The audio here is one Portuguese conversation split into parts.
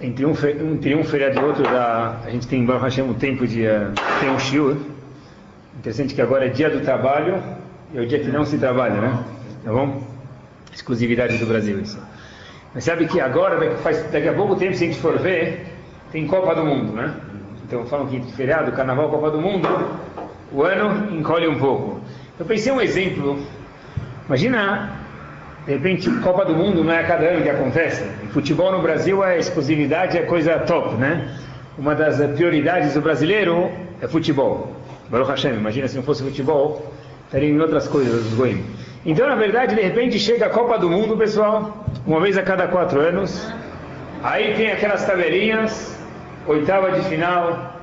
entre um, entre um feriado e outro, a gente tem em Baruch Hashem um tempo de uh, ter um shiur. Interessante que agora é dia do trabalho e é o dia que não se trabalha, né? Tá bom? Exclusividade do Brasil isso. Mas sabe que agora, daqui, faz, daqui a pouco tempo, se a gente for ver, tem Copa do Mundo, né? Então falam que feriado, Carnaval, Copa do Mundo, o ano encolhe um pouco. Eu pensei um exemplo. Imagina, de repente, Copa do Mundo não é cada ano que acontece. Futebol no Brasil a exclusividade é coisa top, né? Uma das prioridades do brasileiro é futebol. Baruch Hashem, imagina se não fosse futebol, estaria em outras coisas os goim. Então, na verdade, de repente chega a Copa do Mundo, pessoal, uma vez a cada quatro anos. Aí tem aquelas tabelinhas, oitava de final,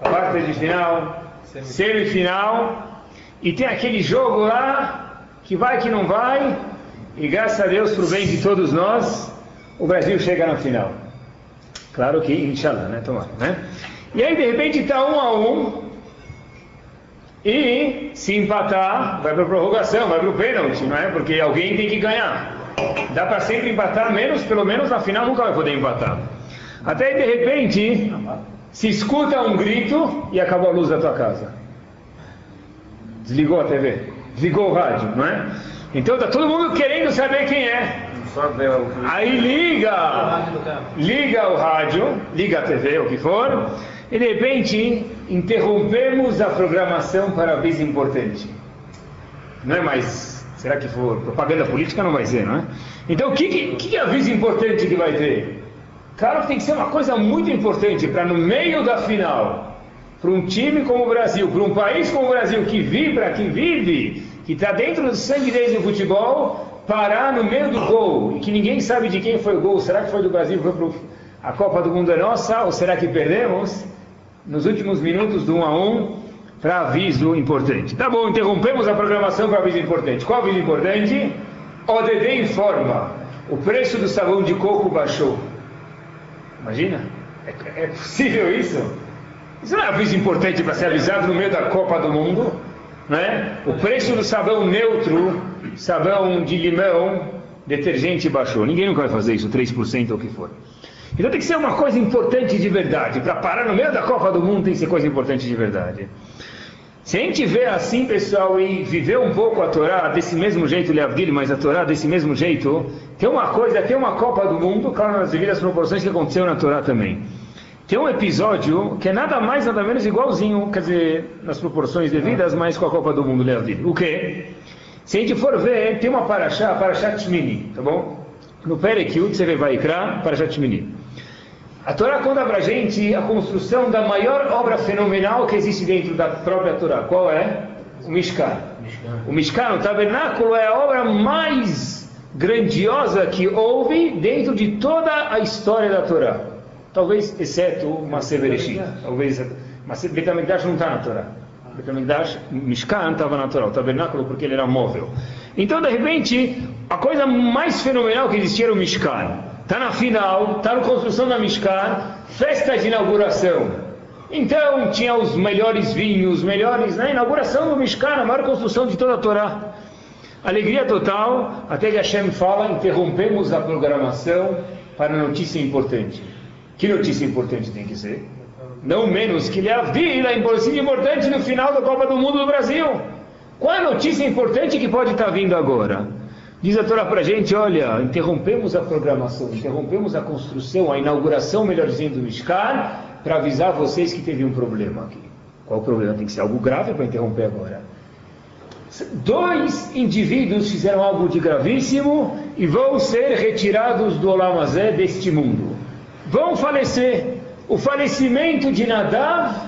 quarta de final, semifinal, e tem aquele jogo lá que vai que não vai, e graças a Deus, para o bem de todos nós, o Brasil chega na final. Claro que, inshallah, né? Tomara, né? E aí, de repente, está um a um, e se empatar, vai para a prorrogação, vai para o pênalti, não é? Porque alguém tem que ganhar. Dá para sempre empatar, menos, pelo menos na final nunca vai poder empatar. Até de repente, se escuta um grito e acabou a luz da tua casa. Desligou a TV, desligou o rádio, não é? Então tá todo mundo querendo saber quem é. Aí liga, liga o rádio, liga a TV, o que for, e de repente interrompemos a programação para aviso importante. Não é mais, será que for propaganda política? Não vai ser, não é? Então o que, que, que aviso importante que vai ter? Claro que tem que ser uma coisa muito importante para no meio da final, para um time como o Brasil, para um país como o Brasil que vibra, que vive, que está dentro do sangue deles do futebol, parar no meio do gol e que ninguém sabe de quem foi o gol. Será que foi do Brasil? Foi pro... A Copa do Mundo é nossa? Ou será que perdemos? nos últimos minutos do 1 a 1 para aviso importante. Tá bom, interrompemos a programação para aviso importante. Qual aviso importante? ODD informa: o preço do sabão de coco baixou. Imagina? É, é possível isso? Isso não é aviso importante para ser avisado no meio da Copa do Mundo? Né? O preço do sabão neutro, sabão de limão, detergente baixou. Ninguém nunca vai fazer isso, 3% ou o que for. Então tem que ser uma coisa importante de verdade. Para parar no meio da Copa do Mundo tem que ser coisa importante de verdade. Se a gente vê assim, pessoal, e viver um pouco a Torá desse mesmo jeito, Leavdil, mas a Torá desse mesmo jeito, tem uma coisa, tem uma Copa do Mundo, claro, nas devidas proporções que aconteceu na Torá também. Tem um episódio que é nada mais, nada menos igualzinho, quer dizer, nas proporções devidas, mas com a Copa do Mundo, Leavdil. O quê? Se a gente for ver, tem uma paraxá, paraxá Tmini, tá bom? No Perekiut, você vê Vaikra, paraxá Tmini. A Torá conta para a gente a construção da maior obra fenomenal que existe dentro da própria Torá. Qual é? O Mishkan. O Mishkan, o tabernáculo, é a obra mais grandiosa que houve dentro de toda a história da Torá. Talvez, exceto Maser Bereshit. Talvez, mas Betamigdash não está na Torá. Betamigdash, Mishkan estava na Torá, o tabernáculo porque ele era móvel. Então, de repente, a coisa mais fenomenal que existia era o Mishkan. Está na final, está na construção da Mishkan, festa de inauguração. Então tinha os melhores vinhos, os melhores, na né? inauguração do Mishkan, a maior construção de toda a Torá. Alegria total, até que Hashem fala, interrompemos a programação para notícia importante. Que notícia importante tem que ser? Não menos que Leavdil, a notícia importante no final da Copa do Mundo do Brasil. Qual a notícia importante que pode estar vindo agora? Diz a Torá para gente, olha, interrompemos a programação, interrompemos a construção, a inauguração, melhor dizendo, do Mishkan, para avisar vocês que teve um problema aqui. Qual o problema? Tem que ser algo grave para interromper agora. Dois indivíduos fizeram algo de gravíssimo e vão ser retirados do Olamazé deste mundo. Vão falecer. O falecimento de Nadav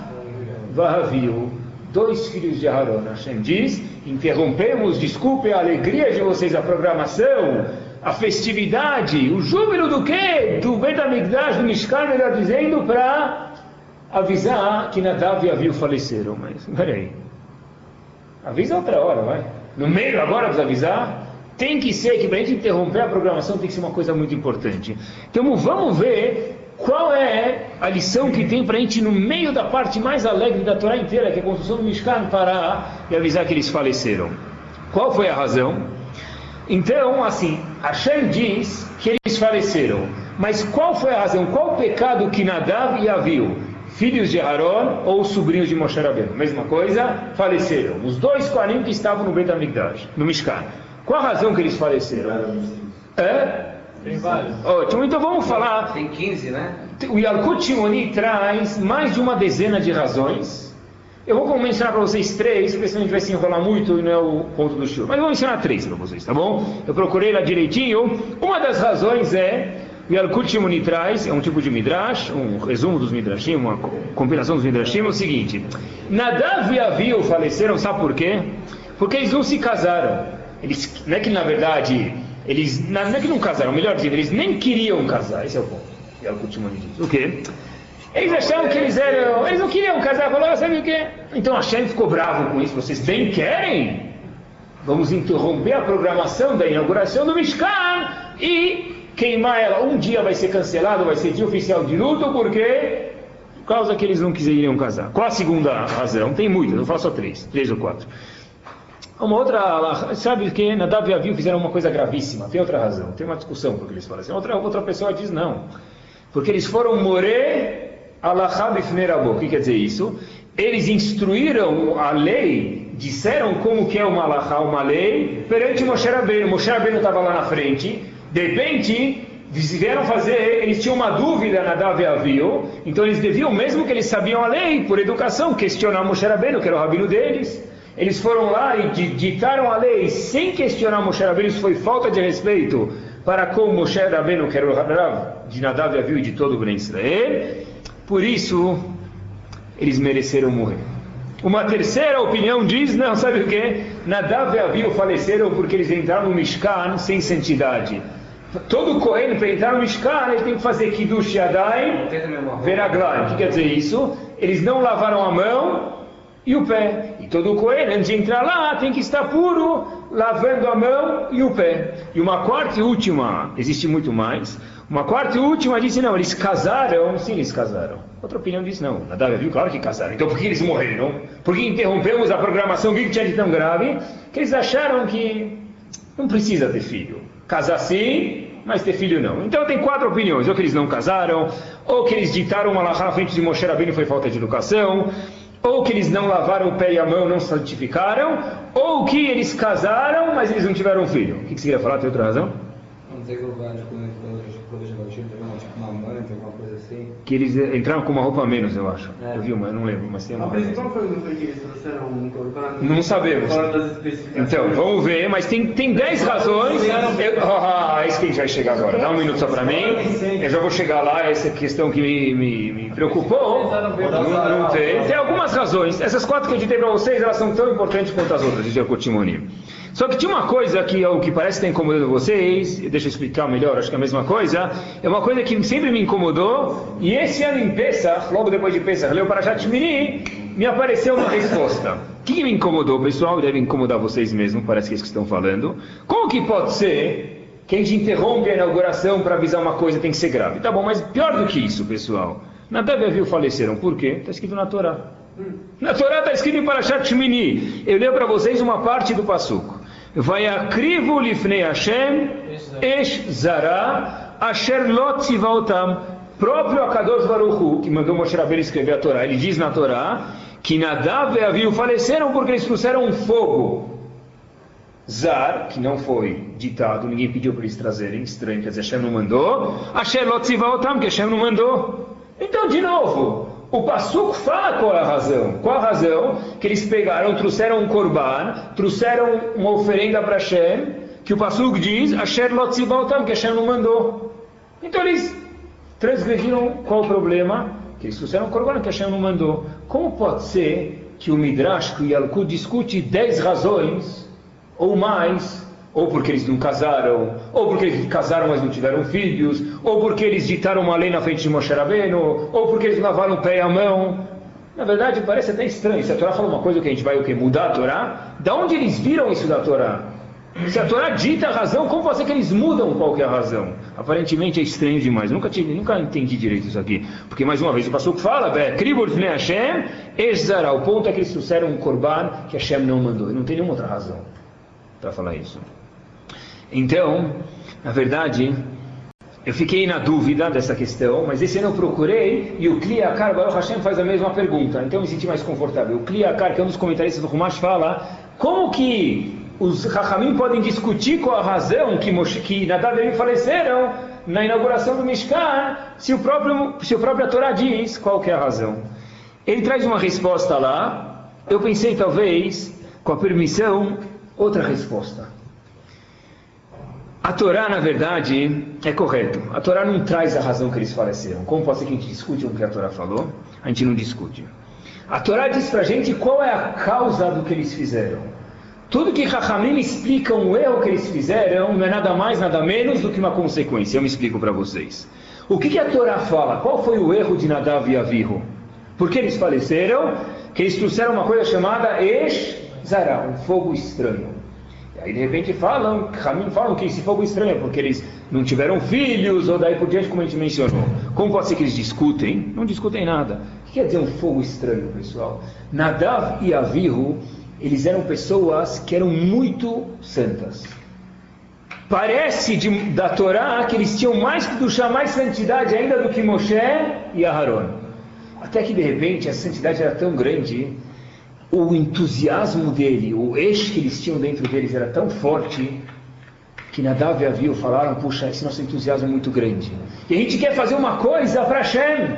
Vahavil, dois filhos de Haron. Hashem diz, interrompemos, desculpe a alegria de vocês, a programação, a festividade, o júbilo do quê? Do Bet HaMikdash, do Mishkan, melhor dizendo, para avisar que Nadav e Aviu faleceram. Mas, peraí, avisa outra hora, vai. No meio agora precisa avisar? Tem que ser que para a gente interromper a programação tem que ser uma coisa muito importante. Então vamos ver qual é a lição que tem para a gente no meio da parte mais alegre da Torá inteira, que é a construção do Mishkan, parar e avisar que eles faleceram? Qual foi a razão? Então, assim, Hashem diz que eles faleceram. Mas qual foi a razão? Qual o pecado que Nadav e Aviu, filhos de Aaron ou sobrinhos de Moshe Rabbeinu? Mesma coisa, faleceram. Os dois Kohanim que estavam no Beit HaMikdash, no Mishkan. Qual a razão que eles faleceram? É? Tem vários. Ótimo, então vamos falar. Tem 15, né? O Yalkut Shimoni traz mais de uma dezena de razões. Eu vou mencionar para vocês três, porque senão a gente vai se enrolar muito e não é o ponto do show. Mas eu vou mencionar três para vocês, tá bom? Eu procurei lá direitinho. Uma das razões é o Yalkut Shimoni traz, é um tipo de midrash, um resumo dos midrashim, uma compilação dos midrashim, é o seguinte. Nadav e Aviu faleceram, sabe por quê? Porque eles não se casaram. Eles, não é que na verdade, eles, não é que não casaram, melhor dizendo, eles nem queriam casar, esse é o ponto. Yalkut Shimoni diz. O quê? Eles achavam que eles eram. Eles não queriam casar, falaram, sabe o quê? Então Hashem ficou bravo com isso. Vocês bem querem? Vamos interromper a programação da inauguração do Mishkan e queimar ela. Um dia vai ser cancelado, vai ser dia oficial de luto, porque por causa que eles não quiseriam casar. Qual a segunda razão? Tem muitas, eu faço só três, três ou quatro. Uma outra, sabe que Nadav e Aviu fizeram uma coisa gravíssima. Tem outra razão, tem uma discussão porque eles falam assim. Outra, outra pessoa diz não. Porque eles foram morer Alahá Bifnerabo. O que quer dizer isso? Eles instruíram a lei, disseram como que é uma Alahá, uma lei, perante Moshe Rabbeinu. Moshe Rabbeinu estava lá na frente, de repente vieram fazer, eles tinham uma dúvida na Davi Avio, então eles deviam, mesmo que eles sabiam a lei, por educação, questionar Moshe Rabbeinu, que era o rabino deles. Eles foram lá e ditaram a lei sem questionar Moshe Rabbeinu, isso foi falta de respeito para com Moshe Rabbeinu, que era o Rav de Nadav e Avio e de todo o Ben Israel. Por isso, eles mereceram morrer. Uma terceira opinião diz, não, sabe o que? Nadav e Avihu faleceram porque eles entraram no Mishkan sem santidade. Todo Cohen, para entrar no Mishkan, ele tem que fazer Kiddush Yadayim, Veraglai. O que quer dizer isso? Eles não lavaram a mão e o pé. Todo Cohen, antes de entrar lá, tem que estar puro, lavando a mão e o pé. E uma quarta e última, existe muito mais, uma quarta e última disse, não, eles casaram, sim, eles casaram. Outra opinião disse, não, Nadav viu, claro que casaram. Então por que eles morreram? Porque interrompemos a programação, o que tinha de tão grave? Que eles acharam que não precisa ter filho. Casar sim, mas ter filho não. Então tem quatro opiniões, ou que eles não casaram, ou que eles ditaram uma lahá à frente de Moshe Rabbeinu foi falta de educação, ou que eles não lavaram o pé e a mão, não santificaram, ou que eles casaram, mas eles não tiveram filho. O que você queria falar? Tem outra razão? Não sei qual vai, uma manta, alguma coisa assim. Que eles entraram com uma roupa a menos, eu acho. É. Eu vi uma, eu não lembro, mas tem uma. A principal coisa foi que eles trouxeram corban. Não sabemos. Então, vamos ver, mas tem, tem 10 razões. Eu, ah, é isso que a gente vai chegar agora. Dá um minuto só para mim. Eu já vou chegar lá, essa questão que me, me, me preocupou. Não, não tem. Tem algumas razões. Essas quatro que eu ditei para vocês, elas são tão importantes quanto as outras, dizia o Cotimoni. Só que tinha uma coisa que é o que parece estar incomodando vocês, deixa eu explicar melhor, acho que é a mesma coisa, é uma coisa que sempre me incomodou, e esse ano em Pesach, logo depois de Pesach, leu para Shachmini, me apareceu uma resposta. O que me incomodou, pessoal? Deve incomodar vocês mesmos, parece que é isso que estão falando. Como que pode ser que a gente interrompe a inauguração para avisar uma coisa tem que ser grave? Tá bom, mas pior do que isso, pessoal. Nadav e Aviu faleceram. Por quê? Está escrito na Torá. Na Torá está escrito em Parashat Shmini. Eu leio para vocês uma parte do Passuco. Vayakrivu lifnei Hashem esh zara asher lot tzivautam. Próprio Akadosh Baruchu, que mandou Moshe Rabbeinu escrever a Torá, ele diz na Torá que Nadav e Avihu faleceram porque eles trouxeram um fogo. Zar, que não foi ditado, ninguém pediu para eles trazerem, estranho, quer Hashem não mandou. Asher lot tzivautam, que Hashem não mandou. Então, de novo, o Passuco fala qual é a razão. Qual a razão? Que eles pegaram, trouxeram um korban, trouxeram uma oferenda para Hashem, que o Passuco diz, Asher Lotzibaltam, que Hashem não mandou. Então eles transgrediram qual o problema? Que eles trouxeram um korban que Hashem não mandou. Como pode ser que o Midrash, que o Yalkut discute 10 razões, ou mais, ou porque eles não casaram, ou porque eles casaram mas não tiveram filhos, ou porque eles ditaram uma lei na frente de Moshe Rabbeinu, ou porque eles lavaram o pé e a mão. Na verdade, parece até estranho. Se a Torá fala uma coisa que a gente vai o quê? Mudar a Torá, da onde eles viram isso da Torá? Se a Torá dita a razão, como ser que eles mudam qual é a razão? Aparentemente é estranho demais. Nunca, tive, nunca entendi direito isso aqui. Porque, mais uma vez, o pastor fala, Hashem, Ezara. O ponto é que eles trouxeram um korban que Hashem não mandou. E não tem nenhuma outra razão para falar isso. Então, na verdade, eu fiquei na dúvida dessa questão, mas esse ano eu procurei e o Kliakar Baruch Hashem faz a mesma pergunta, então eu me senti mais confortável. O Kliakar, que é um dos comentaristas do Rumash, fala como que os Rahamim podem discutir com a razão que, Moshe, que Nadav e faleceram na inauguração do Mishkan, se o próprio se o próprio Torá diz qual é a razão. Ele traz uma resposta lá, eu pensei talvez, com a permissão, outra resposta. A Torá, na verdade, é correto. A Torá não traz a razão que eles faleceram. Como pode ser que a gente discute o que a Torá falou? A gente não discute. A Torá diz para a gente qual é a causa do que eles fizeram. Tudo que Rahamim explicam o erro que eles fizeram não é nada mais, nada menos do que uma consequência. Eu me explico para vocês. O que, que, a Torá fala? Qual foi o erro de Nadav e Avihu? Por que eles faleceram? Que eles trouxeram uma coisa chamada Esh Zara, um fogo estranho. Aí de repente falam, Ramim falam que esse fogo estranho é porque eles não tiveram filhos, ou daí por diante, como a gente mencionou. Como pode ser que eles discutem? Não discutem nada. O que quer dizer um fogo estranho, pessoal? Nadav e Avihu, eles eram pessoas que eram muito santas. Parece de, da Torá que eles tinham mais que duchar, mais santidade ainda do que Moshe e Aharon. Até que de repente a santidade era tão grande o entusiasmo dele, o eixo que eles tinham dentro deles era tão forte que Nadav e Aviu falaram, puxa, esse nosso entusiasmo é muito grande. E a gente quer fazer uma coisa para Hashem.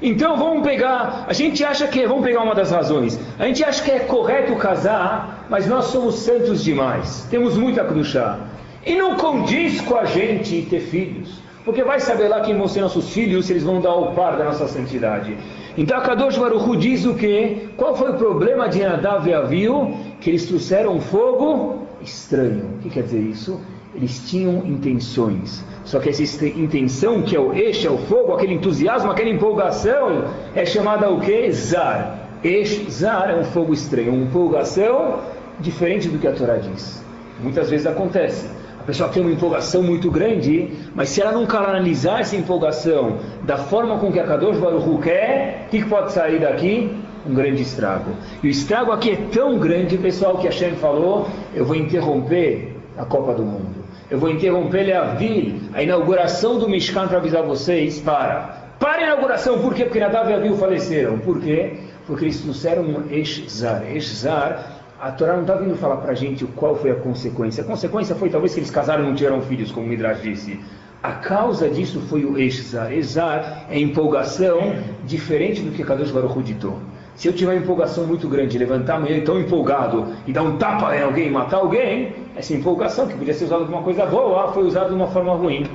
Então vamos pegar, a gente acha que, vamos pegar uma das razões, a gente acha que é correto casar, mas nós somos santos demais, temos muita cruchá. E não condiz com a gente ter filhos, porque vai saber lá quem vão ser nossos filhos, se eles vão dar o par da nossa santidade. Então a Kadosh Baruch diz o que? Qual foi o problema de Nadav e Aviu? Que eles trouxeram um fogo estranho. O que quer dizer isso? Eles tinham intenções. Só que essa intenção, que é o eixo, é o fogo, aquele entusiasmo, aquela empolgação, é chamada o que? Zar. Eixo, zar é um fogo estranho, uma empolgação diferente do que a Torá diz. Muitas vezes acontece pessoa tem uma empolgação muito grande, mas se ela não canalizar essa empolgação da forma com que a Kadosh Baruch quer, o que, pode sair daqui? Um grande estrago. E o estrago aqui é tão grande, pessoal, que a Shem falou, eu vou interromper a Copa do Mundo. Eu vou interromper a a inauguração do Mishkan para avisar vocês, para. Para a inauguração, por quê? Porque Nadav e Avihu faleceram. Por quê? Porque eles trouxeram um Eshzar. Eshzar a Torá não está vindo falar para a gente qual foi a consequência. A consequência foi talvez que eles casaram e não tiveram filhos, como o Midrash disse. A causa disso foi o Eshzar. Ezar é empolgação diferente do que Kadosh Baruch ditou. Se eu tiver uma empolgação muito grande, levantar amanhã tão empolgado e dar um tapa em alguém, matar alguém, essa empolgação que podia ser usada de uma coisa boa, foi usada de uma forma ruim.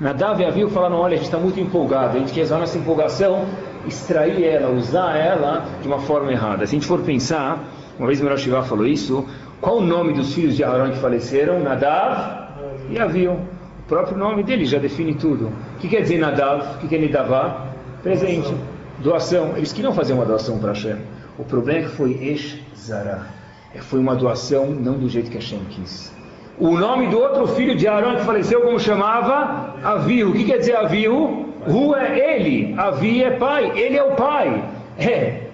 Nadav e Aviu falaram, olha, a gente está muito empolgado, a gente quer usar nossa empolgação, extrair ela, usar ela de uma forma errada. Se a gente for pensar, uma vez o Rosh falou isso. Qual o nome dos filhos de Aaron que faleceram? Nadav e Aviu. O próprio nome dele já define tudo. O que quer dizer Nadav? O que quer Nidavá? Presente. Doação. Eles queriam fazer uma doação para Hashem. O problema é que foi Esh Zara. É, foi uma doação não do jeito que Hashem quis. O nome do outro filho de Aaron que faleceu, como chamava? Aviu. O que quer dizer Aviu? Ru é ele. Avi é pai. Ele é o pai. É.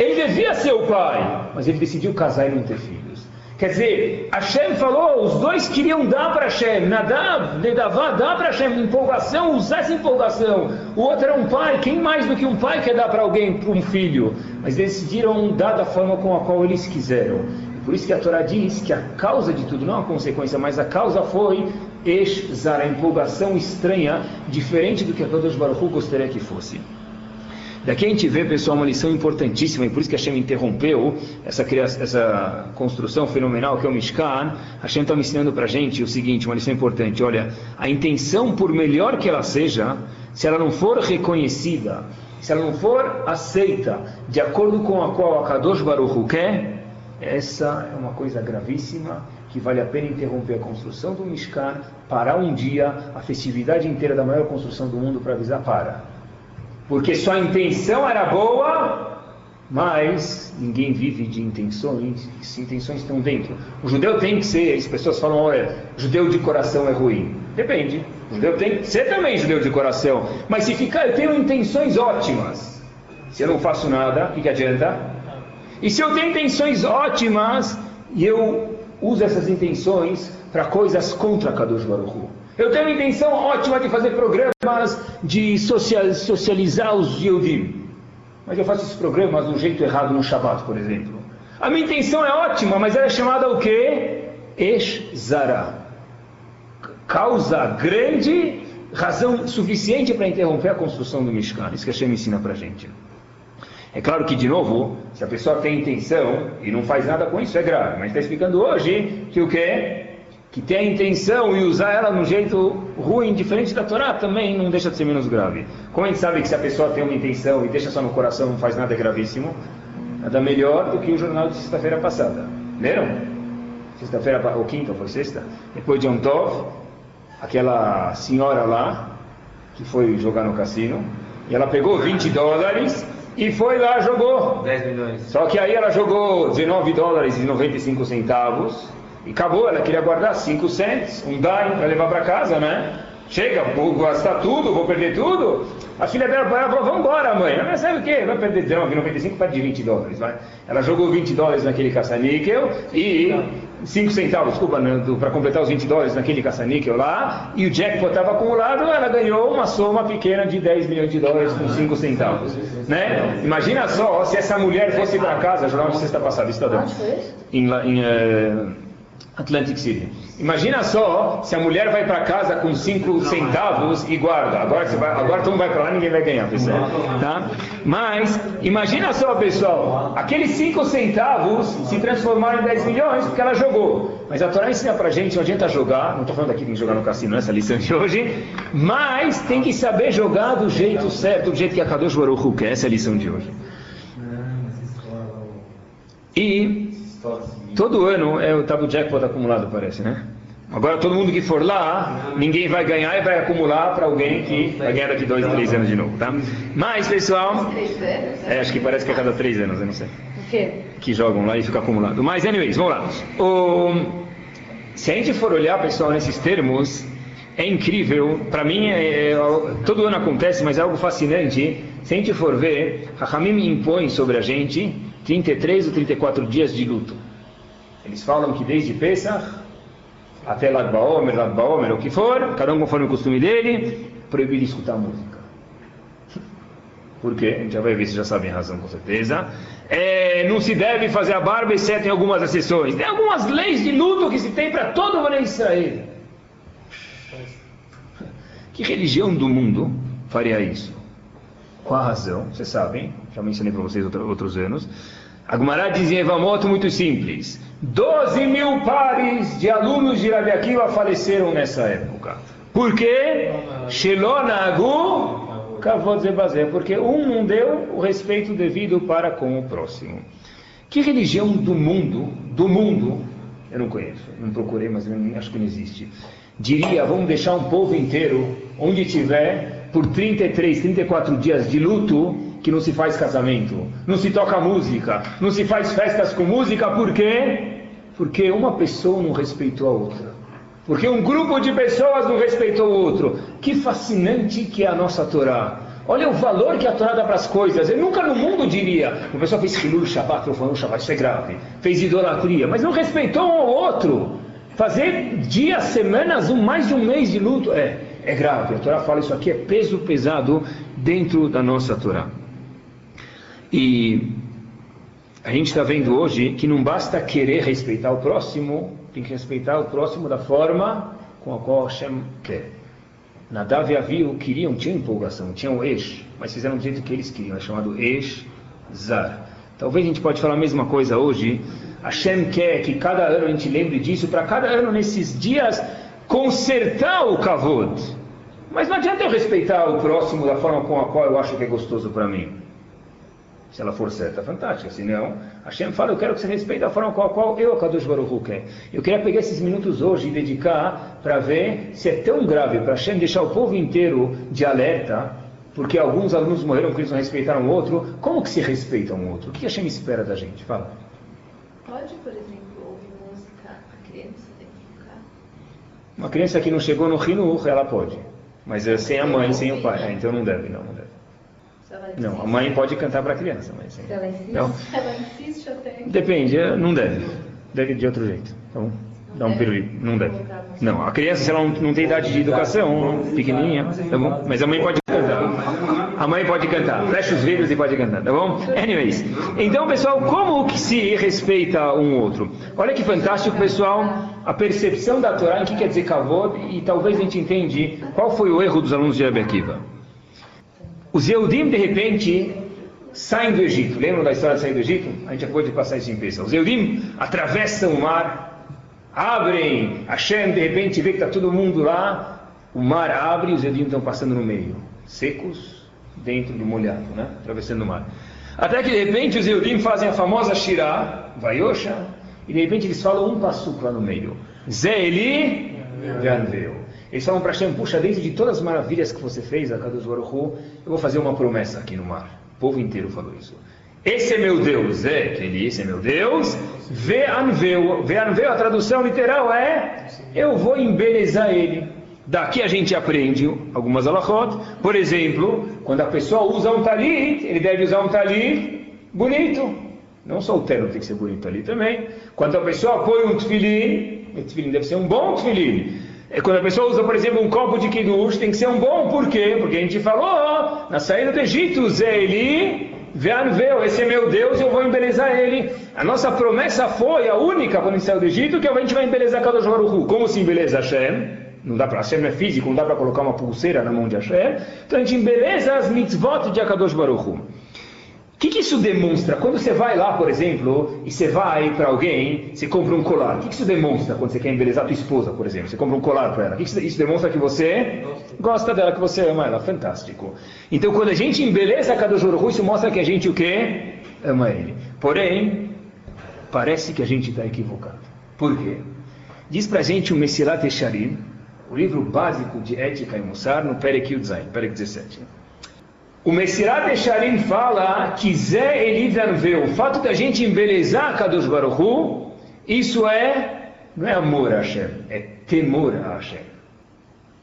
Ele devia ser o pai, mas ele decidiu casar e não ter filhos. Quer dizer, Hashem falou, os dois queriam dar para Hashem, Nadav, Nedavá, dar para Hashem, empolgação, usar essa empolgação. O outro era um pai, quem mais do que um pai quer dar para alguém, para um filho? Mas decidiram dar da forma com a qual eles quiseram. Por isso que a Torá diz que a causa de tudo, não a consequência, mas a causa foi Eshzar, a empolgação estranha, diferente do que a Kadosh Baruch gostaria que fosse. Daqui a gente vê, pessoal, uma lição importantíssima, e por isso que Hashem interrompeu essa, essa construção fenomenal que é o Mishkan. Hashem está me ensinando para a gente o seguinte, uma lição importante. Olha, a intenção, por melhor que ela seja, se ela não for reconhecida, se ela não for aceita de acordo com a qual a Kadosh Baruch quer, essa é uma coisa gravíssima que vale a pena interromper a construção do Mishkan, parar um dia a festividade inteira da maior construção do mundo para avisar para porque sua intenção era boa, mas ninguém vive de intenções, se intenções estão dentro. O judeu tem que ser, as pessoas falam, olha, judeu de coração é ruim. Depende. O judeu tem que ser também judeu de coração. Mas se ficar, eu tenho intenções ótimas. Se eu não faço nada, o que, que adianta? E se eu tenho intenções ótimas e eu uso essas intenções para coisas contra Kadosh Baruch Hu? Eu tenho uma intenção ótima de fazer programas de socializar os Yehudim. Mas eu faço esses programas do jeito errado no Shabbat, por exemplo. A minha intenção é ótima, mas ela é chamada o quê? Eshzara. Causa grande, razão suficiente para interromper a construção do Mishkan. Isso que a Hashem ensina para a gente. É claro que, de novo, se a pessoa tem intenção e não faz nada com isso, é grave. Mas está explicando hoje que o quê? Que tem a intenção e usar ela no jeito ruim, diferente da Torá, também não deixa de ser menos grave. Como a gente sabe que se a pessoa tem uma intenção e deixa só no coração, não faz nada gravíssimo, nada melhor do que o jornal de sexta-feira passada. Leram? Sexta-feira, ou quinta, foi sexta? Depois de Yom Tov, aquela senhora lá, que foi jogar no cassino, e ela pegou 20 dólares e foi lá, jogou. 10 milhões. Só que aí ela jogou 19 dólares e 95 centavos e acabou, ela queria guardar 5 cents, um dime para levar para casa, né? Chega, vou gastar tudo, vou perder tudo. A filha dela falou, vamos embora, mãe. Ela sabe o quê? Vai perder 19, 95, perde 20 dólares. Vai. Ela jogou 20 dólares naquele caça-níquel e 5 centavos, desculpa, né, para completar os 20 dólares naquele caça-níquel lá, e o jackpot estava acumulado, ela ganhou uma soma pequena de 10 milhões de dólares com 5 centavos. Né? Imagina só se essa mulher fosse para casa, jornal de sexta passada, Estadão, em, em uh, Atlantic City. Imagina só se a mulher vai para casa com 5 centavos e guarda. Agora, você vai, agora todo mundo vai para lá ninguém vai ganhar, pessoal. Tá? Mas, imagina só, pessoal, aqueles 5 centavos se transformaram em 10 milhões porque ela jogou. Mas a Torá ensina pra gente, não adianta jogar, não estou falando aqui que tem que jogar no cassino, essa lição de hoje, mas tem que saber jogar do jeito certo, do jeito que a Kadosh Baruch quer, essa é a lição de hoje. E todo ano é o tabu jackpot acumulado, parece, né? Agora todo mundo que for lá, ninguém vai ganhar e vai acumular para alguém que vai ganhar daqui dois, três anos de novo, tá? Mas, pessoal, é, acho que parece que é cada três anos, eu não sei. O quê? Que jogam lá e fica acumulado. Mas, anyways, vamos lá. O... Se a gente for olhar, pessoal, nesses termos, é incrível. Para mim, é, é, todo ano acontece, mas é algo fascinante. Se a gente for ver, Rahamim impõe sobre a gente 33 ou 34 dias de luto. Eles falam que desde Pesach até Lag Baomer, Lag Baomer, o que for, cada um conforme o costume dele, proibido escutar música. Por quê? A gente já vai ver se já sabem a razão, com certeza. É, não se deve fazer a barba, exceto em algumas exceções. Tem algumas leis de luto que se tem para todo o Israel. Que religião do mundo faria isso? Qual a razão? Vocês sabem, já mencionei para vocês outros anos. A Gumará diz em Evamoto muito simples: 12 mil pares de alunos de Rabi Akiva faleceram nessa época. Por quê? Shelonagu Kavod Zebazé. Porque um não deu o respeito devido para com o próximo. Que religião do mundo, do mundo, eu não conheço, não procurei, mas acho que não existe. Diria, vamos deixar um povo inteiro, onde tiver, por 33, 34 dias de luto, que não se faz casamento, não se toca música, não se faz festas com música, por quê? Porque uma pessoa não respeitou a outra. Porque um grupo de pessoas não respeitou o outro. Que fascinante que é a nossa Torá. Olha o valor que a Torá dá para as coisas. Eu nunca no mundo diria, o pessoal fez Hilul Shabbat, profanou Shabbat, isso é grave. Fez idolatria, mas não respeitou um ao outro. Fazer dias, semanas, um, mais de um mês de luto, é, é grave. A Torá fala isso aqui é peso pesado dentro da nossa Torá. E a gente está vendo hoje que não basta querer respeitar o próximo, tem que respeitar o próximo da forma com a qual Hashem quer. Nadav e Avihu queriam, tinham empolgação, tinham Esh, mas fizeram do jeito que eles queriam, é chamado Esh Zar. Talvez a gente pode falar a mesma coisa hoje. Hashem quer que cada ano a gente lembre disso, para cada ano nesses dias consertar o Kavod. Mas não adianta eu respeitar o próximo da forma com a qual eu acho que é gostoso para mim. Se ela for certa, fantástica. Se não, Hashem fala, eu quero que você respeite a forma com a qual eu, Kadosh Baruch quer. Eu queria pegar esses minutos hoje e dedicar para ver se é tão grave para Hashem deixar o povo inteiro de alerta, porque alguns alunos morreram porque eles não respeitaram o outro. Como que se respeita um outro? O que Hashem espera da gente? Fala. Pode, por exemplo, ouvir música, a criança tem que ficar? Uma criança que não chegou no Hinuch, ela pode. Mas é sem a mãe, sem o pai. É, então não deve, não, não deve. Não, a mãe pode cantar para a criança, mas ela insiste, então, ela insiste até. Depende, não deve. Deve de outro jeito. Então, Dá um pirulito. Não deve. Não, a criança, se ela não, não tem idade de educação, pequenininha, tá bom? Mas a mãe pode cantar. A mãe pode cantar. Fecha os vidros e pode cantar, tá bom? Anyways. Então, pessoal, como que se respeita um outro? Olha que fantástico, pessoal, a percepção da Torá em que quer dizer kavod e talvez a gente entende qual foi o erro dos alunos de Rebbe Akiva. Os Yehudim, de repente, saem do Egito. Lembram da história de sair do Egito? A gente acabou de passar isso em peça. Os Yehudim atravessam o mar, abrem, Hashem de repente vê que está todo mundo lá, o mar abre e os Yehudim estão passando no meio, secos, dentro do molhado, né? atravessando o mar. Até que de repente os Yehudim fazem a famosa Shirah, Vayosha, e de repente eles falam um passuco lá no meio. Zé Eli Ganveu. Eles falam para Hashem, puxa, dentro de todas as maravilhas que você fez, a Baruch Hu, eu vou fazer uma promessa aqui no mar. O povo inteiro falou isso. Esse é meu Deus, é aquele, esse é meu Deus. Ve anveu, ve anveu, a tradução literal é, eu vou embelezar ele. Daqui a gente aprende algumas alahot. Por exemplo, quando a pessoa usa um talit, ele deve usar um talit bonito. Não só o terno tem que ser bonito ali também. Quando a pessoa põe um tefilim, o tefilim deve ser um bom tefilim. É quando a pessoa usa, por exemplo, um copo de kiddush, tem que ser um bom, por quê? Porque a gente falou, na saída do Egito, Zé Eli, Veanveu, esse é meu Deus, eu vou embelezar ele. A nossa promessa foi, a única, quando a gente saiu do Egito, que a gente vai embelezar Kadosh Baruch Como se embeleza Hashem? Não dá para, Hashem é físico, não dá para colocar uma pulseira na mão de Hashem. Então a gente embeleza as mitzvot de Akadosh Baruch que, que, isso demonstra? Quando você vai lá, por exemplo, e você vai para alguém, você compra um colar. O que, que, isso demonstra quando você quer embelezar a tua esposa, por exemplo? Você compra um colar para ela. Que, que, isso demonstra que você gosta dela, que você ama ela. Fantástico. Então, quando a gente embeleza a Kadosh Baruch Hu, isso mostra que a gente o quê? Ama ele. Porém, parece que a gente está equivocado. Por quê? Diz para a gente o Messilat Echarim, o livro básico de ética e Mussar, no Perek Yudzain, Perek 17. O Messirat Echarim fala que Zé Elidanvê, o fato da gente embelezar Kadosh Baruch Hu, isso é, não é amor a Hashem, é temor a Hashem.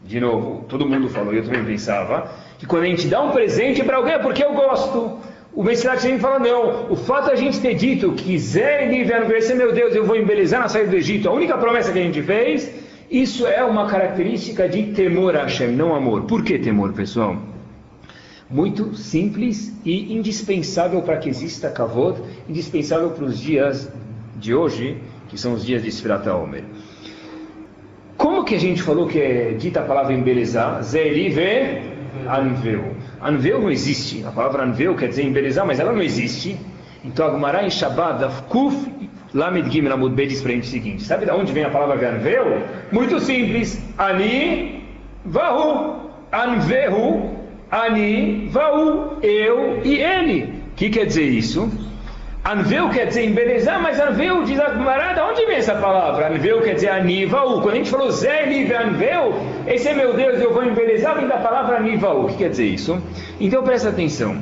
De novo, todo mundo falou, eu também pensava, que quando a gente dá um presente para alguém é porque eu gosto. O Messirat Echarim fala, não, o fato da gente ter dito que Zé Elidanvê, esse é meu Deus, eu vou embelezar na saída do Egito, a única promessa que a gente fez, isso é uma característica de temor a Hashem, não amor. Por que temor, pessoal? Muito simples e indispensável para que exista kavod, indispensável para os dias de hoje, que são os dias de Sfirat Omer. Como que a gente falou que é dita a palavra embelezar? Zerive anveu. Anveu não existe. A palavra anveu quer dizer embelezar, mas ela não existe. Então a Gemara em Shabbat, Kuf Lamed Gimel Amud B diz para a gente o seguinte: sabe de onde vem a palavra anveu? Muito simples. Ani vahu. Anvehu Ani, Vau, eu e ele. O que quer dizer isso? Anveu quer dizer embelezar, mas Anveu diz a camarada, onde vem essa palavra? Anveu quer dizer Anivaú. Quando a gente falou Zé livre Anveu, esse é meu Deus, eu vou embelezar, vem da palavra Anivaú. O que quer dizer isso? Então presta atenção.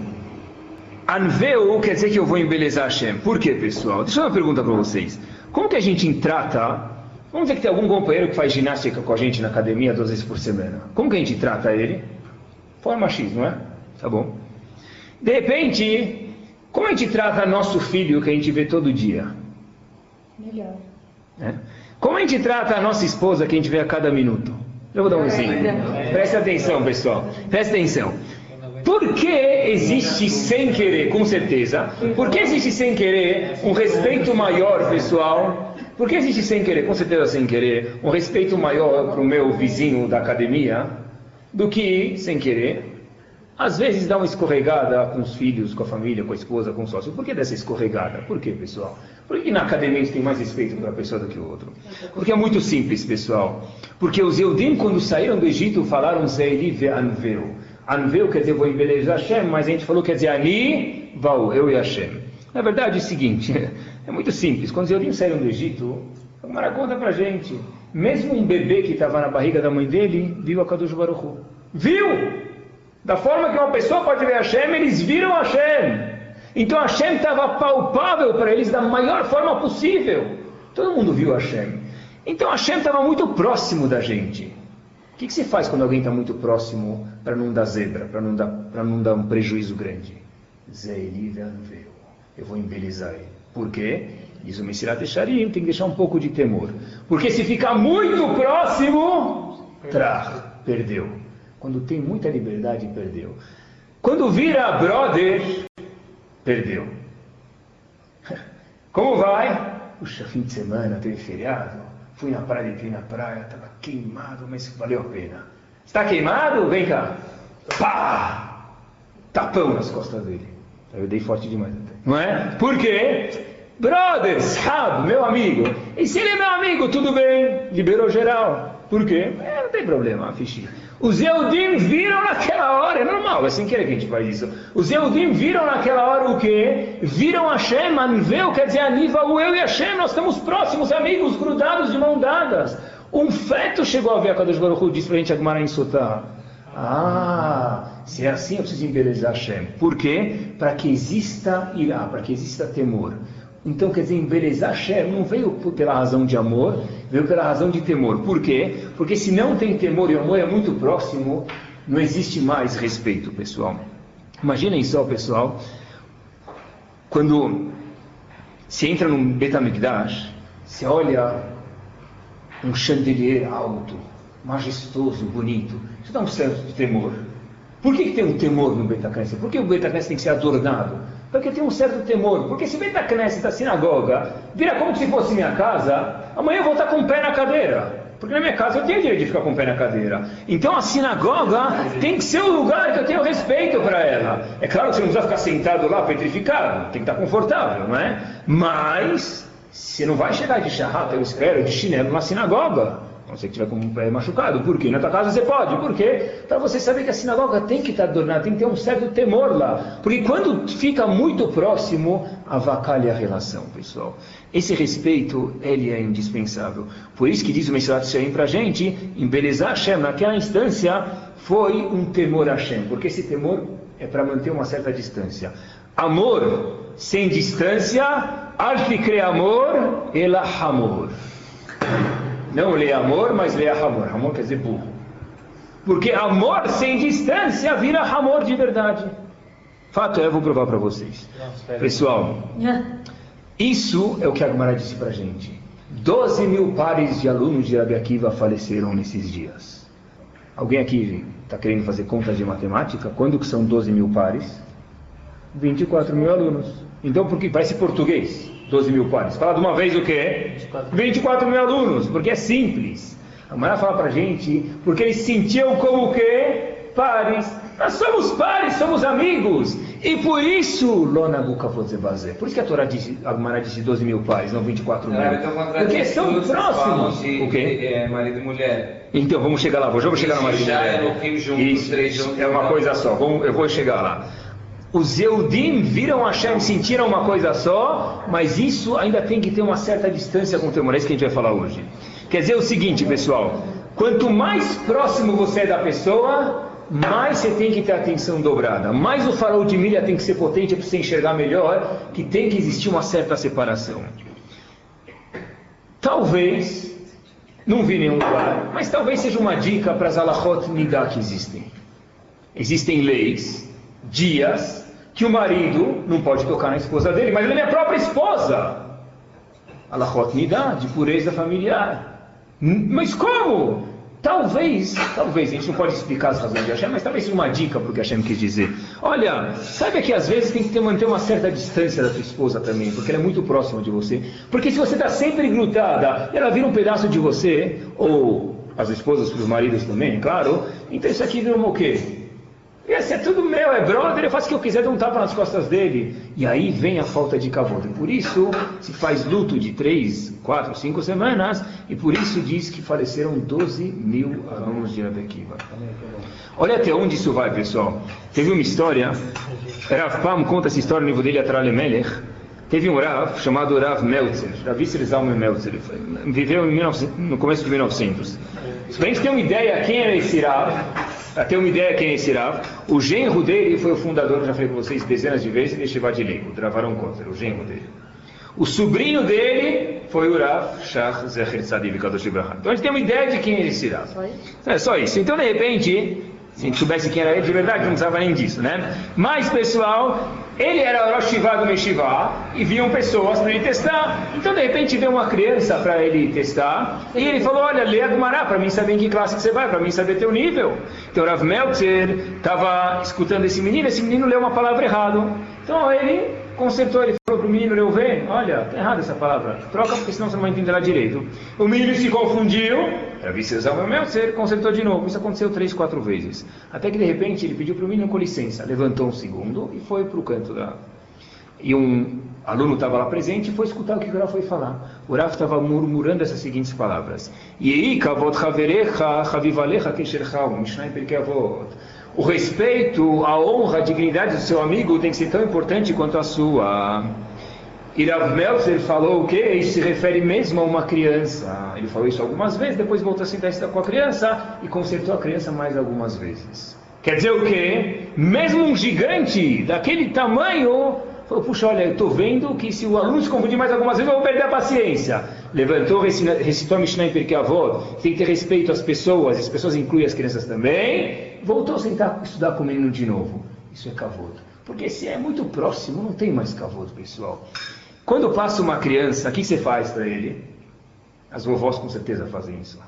Anveu quer dizer que eu vou embelezar Hashem. Por quê, pessoal? Deixa eu uma pergunta para vocês. Como que a gente trata Vamos dizer que tem algum companheiro que faz ginástica com a gente na academia duas vezes por semana. Como que a gente trata ele? Forma X, não é? Tá bom. De repente, como a gente trata nosso filho que a gente vê todo dia? Melhor. É? Como a gente trata a nossa esposa que a gente vê a cada minuto? Eu vou dar um exemplo. Presta atenção, pessoal. Presta atenção. Por que existe sem querer, com certeza, por que existe sem querer um respeito maior, pessoal? Por que existe sem querer, com certeza sem querer, um respeito maior para o meu vizinho da academia do que sem querer? Às vezes dá uma escorregada com os filhos, com a família, com a esposa, com o sócio. Por que dessa escorregada? Por que, pessoal? Por que na academia a gente tem mais respeito pela pessoa do que o outro? Porque é muito simples, pessoal. Porque os Eudim, quando saíram do Egito, falaram Zeili ve Anveu. Anveu quer dizer vou embelezar Hashem, mas a gente falou quer dizer Ani, Vau, eu e Hashem. Na verdade é o seguinte, é muito simples. Quando os Eudim saíram do Egito, Agora conta pra gente. Mesmo um bebê que estava na barriga da mãe dele, viu a Kadosh Baruch Hu. Viu! Da forma que uma pessoa pode ver Hashem, eles viram Hashem. Então Hashem estava palpável para eles da maior forma possível. Todo mundo viu Hashem. Então Hashem estava muito próximo da gente. O que, que se faz quando alguém está muito próximo para não dar zebra, para não dar, não dar um prejuízo grande? Zeili veio. Eu vou embelezar ele. Por quê? Diz o Messirat Echarim, tem que deixar um pouco de temor. Porque se ficar muito próximo, tra, perdeu. Quando tem muita liberdade, perdeu. Quando vira brother, perdeu. Como vai? Puxa, fim de semana, teve feriado. Fui na praia, entrei na praia, estava queimado, mas valeu a pena. Está queimado? Vem cá. Pá! Tapão nas costas dele. Eu dei forte demais até. Não é? Por quê? Brother, sabe, meu amigo. E se ele é meu amigo, tudo bem. Liberou geral. Por quê? É, não tem problema, fichinha. Os Eudim viram naquela hora, é normal, é sem querer que a gente faz isso. Os Eudim viram naquela hora o quê? Viram Hashem, Anveu, quer dizer, Aniva, o eu e Hashem, nós estamos próximos, amigos, grudados de mão dadas. Um feto chegou a ver a Kadosh Baruch Hu, disse para a gente Agmará em. Ah, se é assim eu preciso embelezar Hashem. Por quê? Para que exista irá, para que exista temor. Então, quer dizer, embelezar Hashem não veio pela razão de amor, veio pela razão de temor. Por quê? Porque se não tem temor e o amor é muito próximo, não existe mais respeito, pessoal. Imaginem só, pessoal, quando se entra num Betamigdash, você olha um chandelier alto, majestoso, bonito, isso dá um certo temor. Por que, que tem um temor no Betacrense? Por que o Betacrense tem que ser adornado? Porque tem um certo temor. Porque se vem da Knesset, da sinagoga, vira como se fosse minha casa, amanhã eu vou estar com o pé na cadeira. Porque na minha casa eu tenho direito de ficar com o pé na cadeira. Então a sinagoga tem que ser o lugar que eu tenho respeito para ela. É claro que você não precisa ficar sentado lá petrificado, tem que estar confortável, não é? Mas você não vai chegar de charrata, eu espero, de chinelo na sinagoga sei que tiver com pé machucado. Por quê? Na tua casa você pode. Por quê? Para você saber que a sinagoga tem que estar adornada, tem que ter um certo temor lá. Porque quando fica muito próximo, avacalha a relação, pessoal. Esse respeito, ele é indispensável. Por isso que diz o Mesilat Shem para a gente, embelezar Hashem naquela instância foi um temor a Hashem. Porque esse temor é para manter uma certa distância. Amor sem distância, alficre amor, ela amor. Não lê amor, mas lê amor. Amor quer dizer burro. Porque amor sem distância vira amor de verdade. Fato é, eu vou provar para vocês. Pessoal, isso é o que a Gemara disse para a gente. 12 mil pares de alunos de Rabi Akiva faleceram nesses dias. Alguém aqui está querendo fazer contas de matemática? Quando que são 12 mil pares? 24 mil alunos. Então, porque parece português. 12 mil pares. Fala de uma vez o quê? 24, 24 mil alunos, porque é simples. A Mara fala para gente, porque eles sentiam como o quê? Pares. Nós somos pares, somos amigos. E por isso, Lona Bukavodzebaze. Por isso que a Torá disse, a Mara disse 12 mil pares, não 24 mil. porque são próximos. De, o quê? É, marido e mulher. Então, vamos chegar lá. Vamos chegar no marido e mulher. É juntos, isso, juntos, é uma coisa só. Vamos, eu vou chegar lá. Os Eudim viram Hashem, sentiram uma coisa só, mas isso ainda tem que ter uma certa distância com o temor. É isso que a gente vai falar hoje. Quer dizer o seguinte, pessoal: quanto mais próximo você é da pessoa, mais você tem que ter atenção dobrada. Mais o farol de milha tem que ser potente para você enxergar melhor, que tem que existir uma certa separação. Talvez, não vi nenhum lugar, mas talvez seja uma dica para as alachot nidá que existem. Existem leis, dias, que o marido não pode tocar na esposa dele, mas ele é minha própria esposa. Alachot nidá, de pureza familiar. Mas como? Talvez, talvez, a gente não pode explicar as razões de Hashem, mas talvez seja uma dica para o que Hashem quis dizer. Olha, sabe que às vezes tem que ter, manter uma certa distância da tua esposa também, porque ela é muito próxima de você. Porque se você está sempre grudada e ela vira um pedaço de você, ou as esposas para os maridos também, claro, então isso aqui vira um o quê? Esse é tudo meu, é brother, eu faço o que eu quiser, dou um tapa nas costas dele. E aí vem a falta de cavalo. Por isso se faz luto de três, quatro, cinco semanas, e por isso diz que faleceram 12 mil alunos de Abekiva. Olha até onde isso vai, pessoal. Teve uma história, Rav Pam conta essa história no livro dele, Atrale. Teve um Rav chamado Rav Meltzer, Rav Zalman Meltzer, viveu 19, no começo de 1900. Para a gente ter uma ideia quem era esse Rav, para ter uma ideia quem é esse Rav, o genro dele foi o fundador, já falei com vocês dezenas de vezes, de Shivat o Dravaron Kotler, o genro dele. O sobrinho dele foi o Rav Shach Zecher Tzadiv Kadosh Ibrahim. Então a gente tem uma ideia de quem é esse Rav. Só isso? É só isso. Então de repente, se a gente soubesse quem era ele, de verdade não precisava nem disso, né? Mas pessoal, Ele era o Hashivá do Meshivá e vinham pessoas para ele testar. Então, de repente, veio uma criança para ele testar e ele falou: Olha, lê a Gumará para mim saber em que classe que você vai, para mim saber teu nível. Então, Rav Meltzer estava escutando esse menino, esse menino leu uma palavra errada. Então, ele consertou, ele falou para o menino Leuven, olha, está errada essa palavra, troca porque senão você não vai entender ela direito. O menino se confundiu, era vice-exame meu ser, consertou de novo. Isso aconteceu três, quatro vezes. Até que de repente ele pediu para o menino com licença, levantou um segundo e foi para o canto da... E um aluno estava lá presente e foi escutar o que o Rav foi falar. O Rav estava murmurando essas seguintes palavras. Yei kavod haverecha chavivalecha keshercha, Mishnah Perkei Avot o respeito, a honra, a dignidade do seu amigo tem que ser tão importante quanto a sua. Irav Meltzer falou o quê? Isso se refere mesmo a uma criança. Ele falou isso algumas vezes, depois voltou a sentar com a criança e consertou a criança mais algumas vezes. Quer dizer o quê? Mesmo um gigante daquele tamanho falou, puxa, olha, eu estou vendo que se o aluno se confundir mais algumas vezes, eu vou perder a paciência. Levantou, recitou a Mishnah em Pirkei tem que ter respeito às pessoas, as pessoas incluem as crianças também. Voltou a sentar estudar com o menino de novo. Isso é cavoto. Porque se é muito próximo, não tem mais cavoto, pessoal. Quando passa uma criança, o que você faz para ele? As vovós com certeza fazem isso.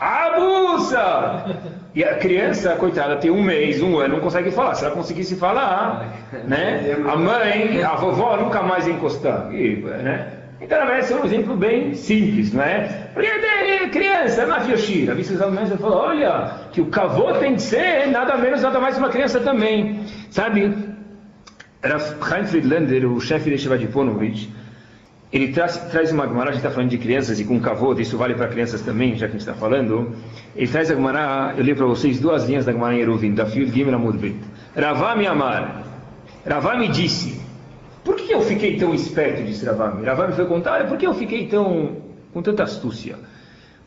Abusa! E a criança, coitada, tem um mês, um ano, não consegue falar. Se ela conseguisse falar, né? A mãe, a vovó nunca mais encostar. E, né? Então, ela é um exemplo bem simples, não é? Porque criança, na Fioshira, a vice-presidente falou, olha, que o cavô tem que ser nada menos, nada mais uma criança também. Sabe, era Chaim Friedlander, o chefe de Shiva Ponovich, ele traz, traz uma Gemara, a gente está falando de crianças e com cavô, isso vale para crianças também, já que a gente está falando. Ele traz a Gemara, eu li para vocês duas linhas da Gemara em Eruvin, da Field Gimel Amudbet. Ravami Amar, Ravami disse, por que eu fiquei tão esperto, disse Ravami? Ravami foi contar, por que eu fiquei tão, com tanta astúcia?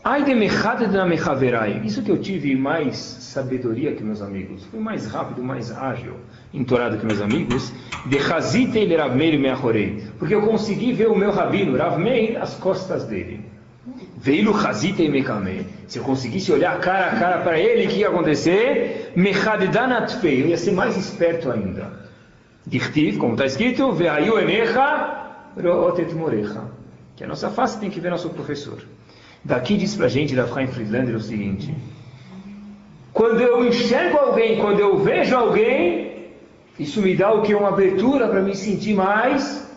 Ai de mechaverai. Isso que eu tive mais sabedoria que meus amigos. Fui mais rápido, mais ágil, entorado que meus amigos. De meachorei. Porque eu consegui ver o meu rabino, Rav Meir, as costas dele. Veio chazite mekamei. Se eu conseguisse olhar cara a cara para ele, o que ia acontecer? Mechadedanatfei. Eu ia ser mais esperto ainda. Dichtiv, como está escrito, veayu enecha rootet morecha. Que a nossa face tem que ver nosso professor. Daqui diz para a gente, da Chaim Friedlander, o seguinte: quando eu enxergo alguém, quando eu vejo alguém, isso me dá o que? Uma abertura para me sentir mais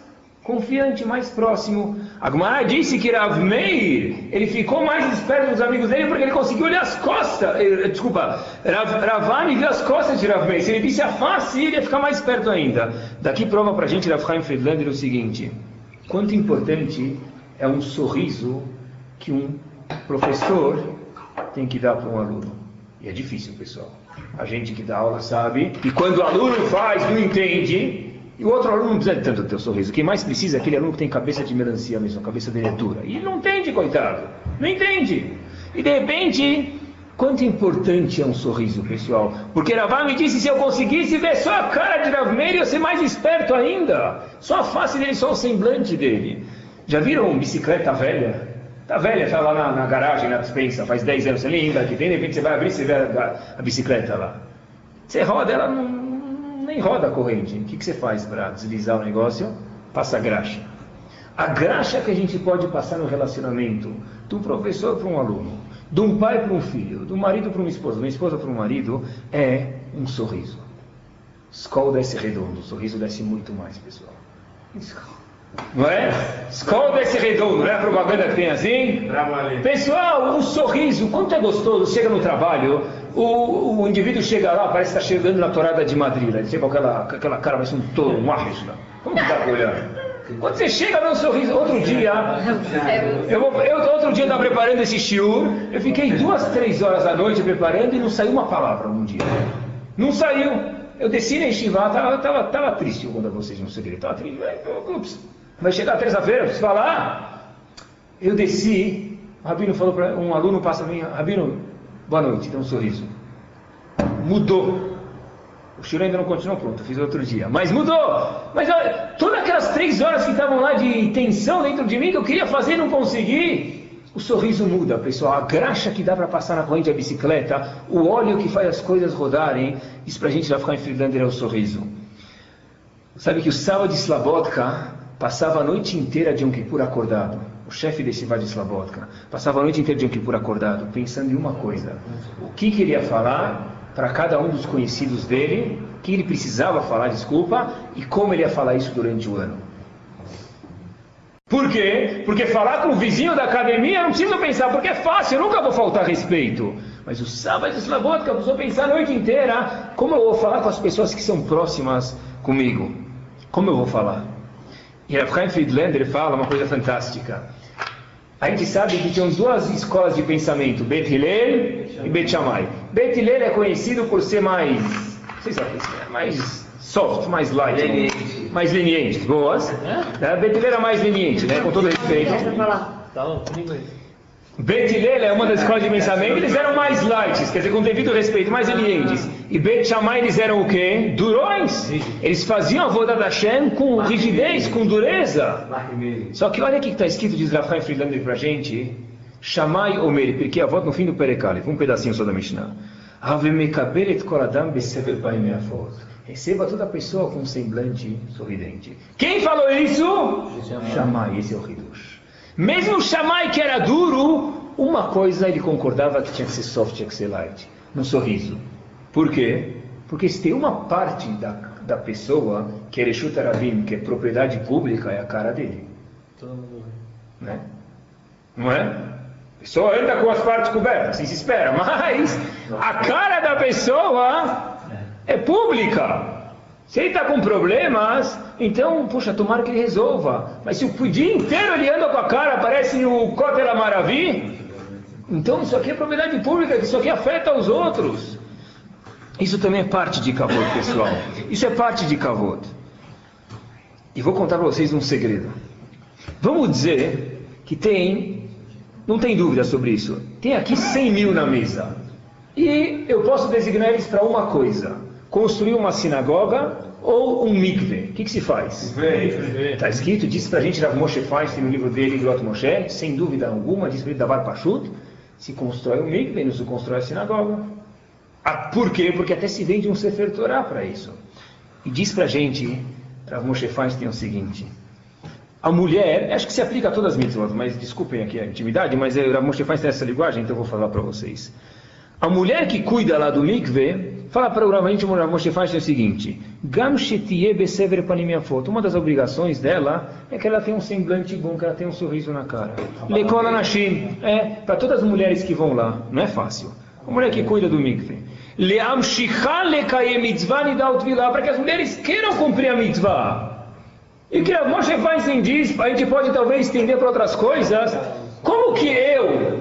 confiante, mais próximo. A disse que Rav Meir, ele ficou mais esperto dos amigos dele porque ele conseguiu olhar as costas. Eh, desculpa, Rav, Ravani viu as costas de Rav Meir. Se ele visse a face, ele ia ficar mais esperto ainda. Daqui prova para a gente, Rav Chaim Friedlander, o seguinte: quanto importante é um sorriso que um professor tem que dar para um aluno. E é difícil, pessoal. A gente que dá aula sabe. E quando o aluno faz, não entende. E o outro aluno não precisa de tanto do teu sorriso. Quem mais precisa é aquele aluno que tem cabeça de melancia mesmo, a cabeça dele é dura. E ele não entende, coitado. Não entende. E de repente, quanto importante é um sorriso, pessoal. Porque Rav me disse, se eu conseguisse ver só a cara de Rav Meir, eu ia ser mais esperto ainda. Só a face dele, só o semblante dele. Já viram bicicleta velha? Tá velha, está lá na, na, garagem, na dispensa, faz 10 anos, você lembra que tem, de repente você vai abrir e você vê a, a, bicicleta lá. Você roda, ela não, nem roda a corrente. O que, que você faz para deslizar o negócio? Passa graxa. A graxa que a gente pode passar no relacionamento de um professor para um aluno, de um pai para um filho, de um marido para uma esposa, de uma esposa para um marido, é um sorriso. Skol desce redondo, o sorriso desce muito mais, pessoal. Skol. Não é? Escolha esse redondo, não é a propaganda que tem assim? Pessoal, o sorriso, quanto é gostoso, chega no trabalho, o, o indivíduo chega lá, parece que está chegando na torada de Madrid, ele chega com aquela, aquela cara, parece um touro, um arrisca. Como que está olhando? Quando você chega, dá um sorriso. Outro dia, eu, eu outro dia estava preparando esse shiur, eu fiquei duas, três horas da noite preparando e não saiu uma palavra um dia. Não saiu. Eu desci na Estivá, estava tava, tava triste, eu vou contar vocês um segredo, estava triste. Ups. Vai chegar terça-feira, preciso falar. Eu desci, o Rabino falou para um aluno passa a mim, Rabino, boa noite, dá um sorriso. Mudou. O choro ainda não continuou pronto, fiz outro dia. Mas mudou! Mas olha, todas aquelas três horas que estavam lá de tensão dentro de mim, que eu queria fazer e não consegui, o sorriso muda, pessoal. A graxa que dá para passar na corrente da bicicleta, o óleo que faz as coisas rodarem, isso para a gente vai ficar em Finlândia é o sorriso. Sabe que o sábado de Slabotka passava a noite inteira de Yom Kippur acordado. O chefe desse de Slabotka passava a noite inteira de Yom Kippur acordado, pensando em uma coisa: o que queria falar para cada um dos conhecidos dele, o que ele precisava falar, desculpa, e como ele ia falar isso durante o ano. Por quê? Porque falar com o vizinho da academia, não preciso pensar, porque é fácil, eu nunca vou faltar respeito. Mas o sábado de Slabotka, eu preciso pensar a noite inteira, como eu vou falar com as pessoas que são próximas comigo? Como eu vou falar? E Rav Chaim Friedlander fala uma coisa fantástica. A gente sabe que tinham duas escolas de pensamento, Bet Hillel e Bet Shammai. Bet Hillel é conhecido por ser mais, vocês sabem, mais soft, mais light, Leniente. mais leniente, boas. É? Bet Hillel é mais leniente, né? Com todo respeito. Tá bom, comigo aí. Bet Hillel é uma das escolas de pensamento, eles eram mais light, quer dizer, com devido respeito, mais lenientes. E Bet Shammai eles eram o quê? Durões. Eles faziam a voda da Hashem com rigidez, com dureza. Só que olha o que está escrito, diz Rafael Friedlander para a gente. Shammai Omer, porque a volta no fim do Perecale, um pedacinho só da Mishnah. Besever. Receba toda pessoa com um semblante sorridente. Quem falou isso? Shammai, esse é o Hidush. Mesmo Shammai que era duro, uma coisa ele concordava que tinha que ser soft, tinha que ser light, no sorriso. Por quê? Porque se tem uma parte da, da pessoa que é Reshut Arabim, que é propriedade pública, é a cara dele. Todo mundo vê. Né? Não é? A pessoa anda com as partes cobertas, assim se espera, mas a cara da pessoa é pública. Se ele está com problemas, então, puxa, tomara que ele resolva. Mas se o dia inteiro ele anda com a cara, parece o Kotel Maravi, então isso aqui é propriedade pública, isso aqui afeta os outros. Isso também é parte de Kavod, pessoal. Isso é parte de Kavod. E vou contar para vocês um segredo. Vamos dizer que tem, não tem dúvida sobre isso, tem aqui 100 mil na mesa. E eu posso designar eles para uma coisa: construir uma sinagoga ou um mikve. O que, que se faz? Está escrito, disse para a gente Rav Moshe Feinstein no livro dele, Grot Moshe, sem dúvida alguma, diz para Davar Pashut, se constrói um mikve, não se constrói a sinagoga. Ah, por quê? Porque até se vende um Sefer Torah para isso. E diz para a gente, Rav Moshe Feinstein, o seguinte, a mulher, acho que se aplica a todas as mitzvot, mas desculpem aqui a intimidade, mas o Rav Moshe Feinstein tem essa linguagem, então eu vou falar para vocês. A mulher que cuida lá do mikve, fala para o Rav Moshe Feinstein o seguinte, Gam besever panim foto. Uma das obrigações dela é que ela tenha um semblante bom, que ela tenha um sorriso na cara. Lekola Nashim, é, para todas as mulheres que vão lá, não é fácil. A mulher que cuida do mikve. Leam shichan lekayem mitzvah nidaut vilá, para que as mulheres queiram cumprir a mitzvah. E que a Moshe Feinstein diz, a gente pode talvez estender para outras coisas, como que eu,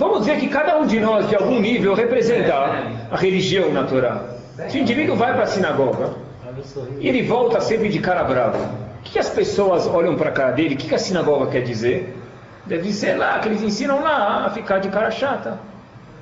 vamos dizer que cada um de nós, de algum nível, representa a religião na Torá. Se o indivíduo vai para a sinagoga, e ele volta sempre de cara brava. O que as pessoas olham para a cara dele? O que a sinagoga quer dizer? Deve ser lá, que eles ensinam lá a ficar de cara chata.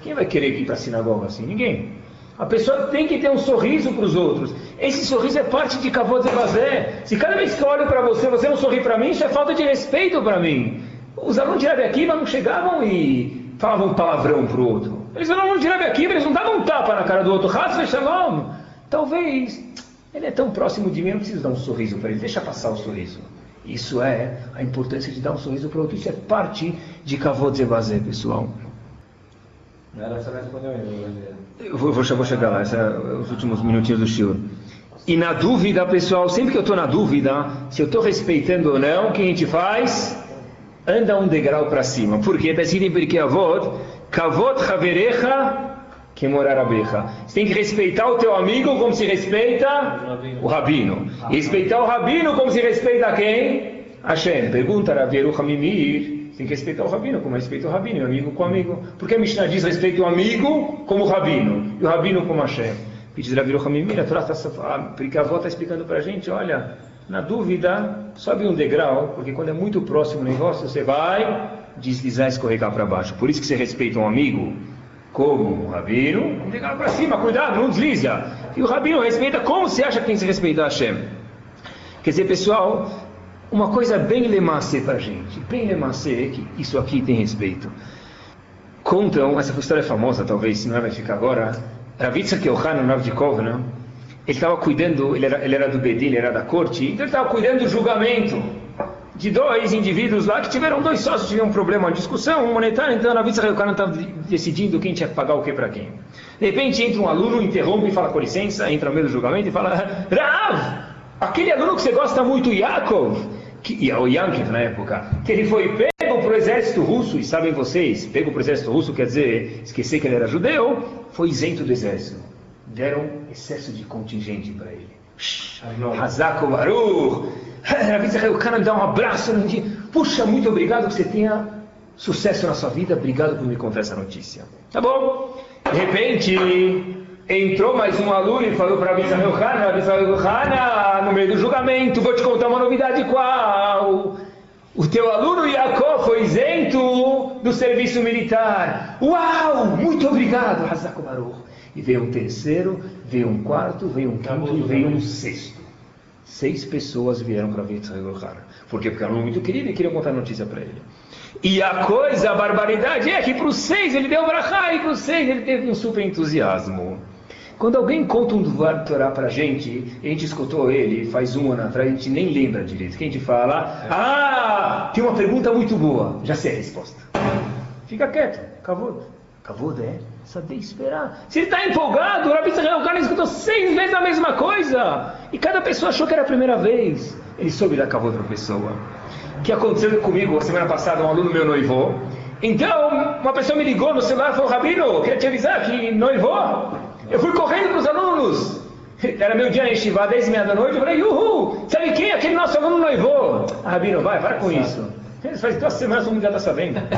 Quem vai querer ir para a sinagoga assim? Ninguém. A pessoa tem que ter um sorriso para os outros. Esse sorriso é parte de Kavod Zevazé. Se cada vez que eu olho para você, você não sorri para mim, isso é falta de respeito para mim. Os alunos de Rabi Akiva não chegavam e falavam palavrão para o outro. Eles alunos de Rabi Akiva, eles não davam um tapa na cara do outro. Shalom. Talvez ele é tão próximo de mim, eu não preciso dar um sorriso para ele, deixa passar o sorriso. Isso é a importância de dar um sorriso para o outro. Isso é parte de Kavod Zevazé, pessoal. Não era só responder Eu vou, vou, vou chegar lá, esses são os últimos minutinhos do shiur. E na dúvida, pessoal, sempre que eu estou na dúvida, se eu estou respeitando ou não, o que a gente faz? Anda um degrau para cima. Porque está escrito em Pirkei Avot, Kavot Haverecha Kemorar Abecha. Você tem que respeitar o teu amigo como se respeita o rabino. E respeitar o rabino como se respeita quem? Hashem. Pergunta Rav Yerucham Mimir. Você tem que respeitar o rabino como respeita o rabino, o amigo com o amigo. Por que a Mishnah diz respeita o amigo como o rabino, e o rabino como Hashem? Diz Rav Yerucham Mimir, a Torá está, está explicando para a gente, olha, na dúvida, sobe um degrau, porque quando é muito próximo o negócio, você vai deslizar escorregar para baixo. Por isso que você respeita um amigo como um rabino, um degrau para cima, cuidado, não desliza. E o rabino respeita como você acha que tem que se respeitar Hashem. Quer dizer, pessoal, uma coisa bem lemacê para a gente, bem lemacê, que isso aqui tem respeito. Contam, essa história é famosa, talvez, se não é, vai ficar agora. Ravitsa Keohan, Rav de Kovna, ele estava cuidando, ele era, ele era do Bedin, ele era da corte, então ele estava cuidando do julgamento de dois indivíduos lá que tiveram dois sócios, tiveram um problema, uma discussão monetária, então na vista o cara estava decidindo quem tinha que pagar o que para quem. De repente entra um aluno, interrompe e fala com licença, entra no meio do julgamento e fala, Rav, aquele aluno que você gosta muito, Yaakov, que, é o Yankiv na época, que ele foi pego para o exército russo, e sabem vocês, pego para o exército russo quer dizer esquecer que ele era judeu, foi isento do exército. Deram excesso de contingente para ele. Hazako Baruch, o cara me dá um abraço, diz, puxa, muito obrigado que você tenha sucesso na sua vida, obrigado por me contar essa notícia. Tá bom? De repente, entrou mais um aluno e falou para Abisrael Hana, Abisrael Hana, no meio do julgamento, vou te contar uma novidade qual? O teu aluno Yaakov foi isento do serviço militar. Uau! Muito obrigado, Hazako Baruch. E veio um terceiro, veio um quarto, veio um quinto e veio um sexto. Seis pessoas vieram para ver Israel Por quê? Porque era muito querido e queriam contar notícia para ele. E a coisa, a barbaridade é que para os seis ele deu brachá e para os seis ele teve um super entusiasmo. Quando alguém conta um Dvar Torá para a gente, a gente escutou ele faz um ano atrás, a gente nem lembra direito. Que a gente fala, ah, tem uma pergunta muito boa, já sei a resposta. Fica quieto, acabou. Acabou, né? Saber esperar. Se ele está empolgado, o Rabi o cara escutou seis vezes a mesma coisa. E cada pessoa achou que era a primeira vez. Ele soube dar cavô para a pessoa. O que aconteceu comigo semana passada, um aluno meu noivou. Então, uma pessoa me ligou no celular e falou, Rabino, queria te avisar que noivou. Eu fui correndo para os alunos. Era meu dia em Shivá, 10 e meia da noite. Eu falei, uhul, sabe quem? Aquele nosso aluno noivou. Ah, Rabino, vai, para com isso. Faz duas semanas que o mundo já está sabendo.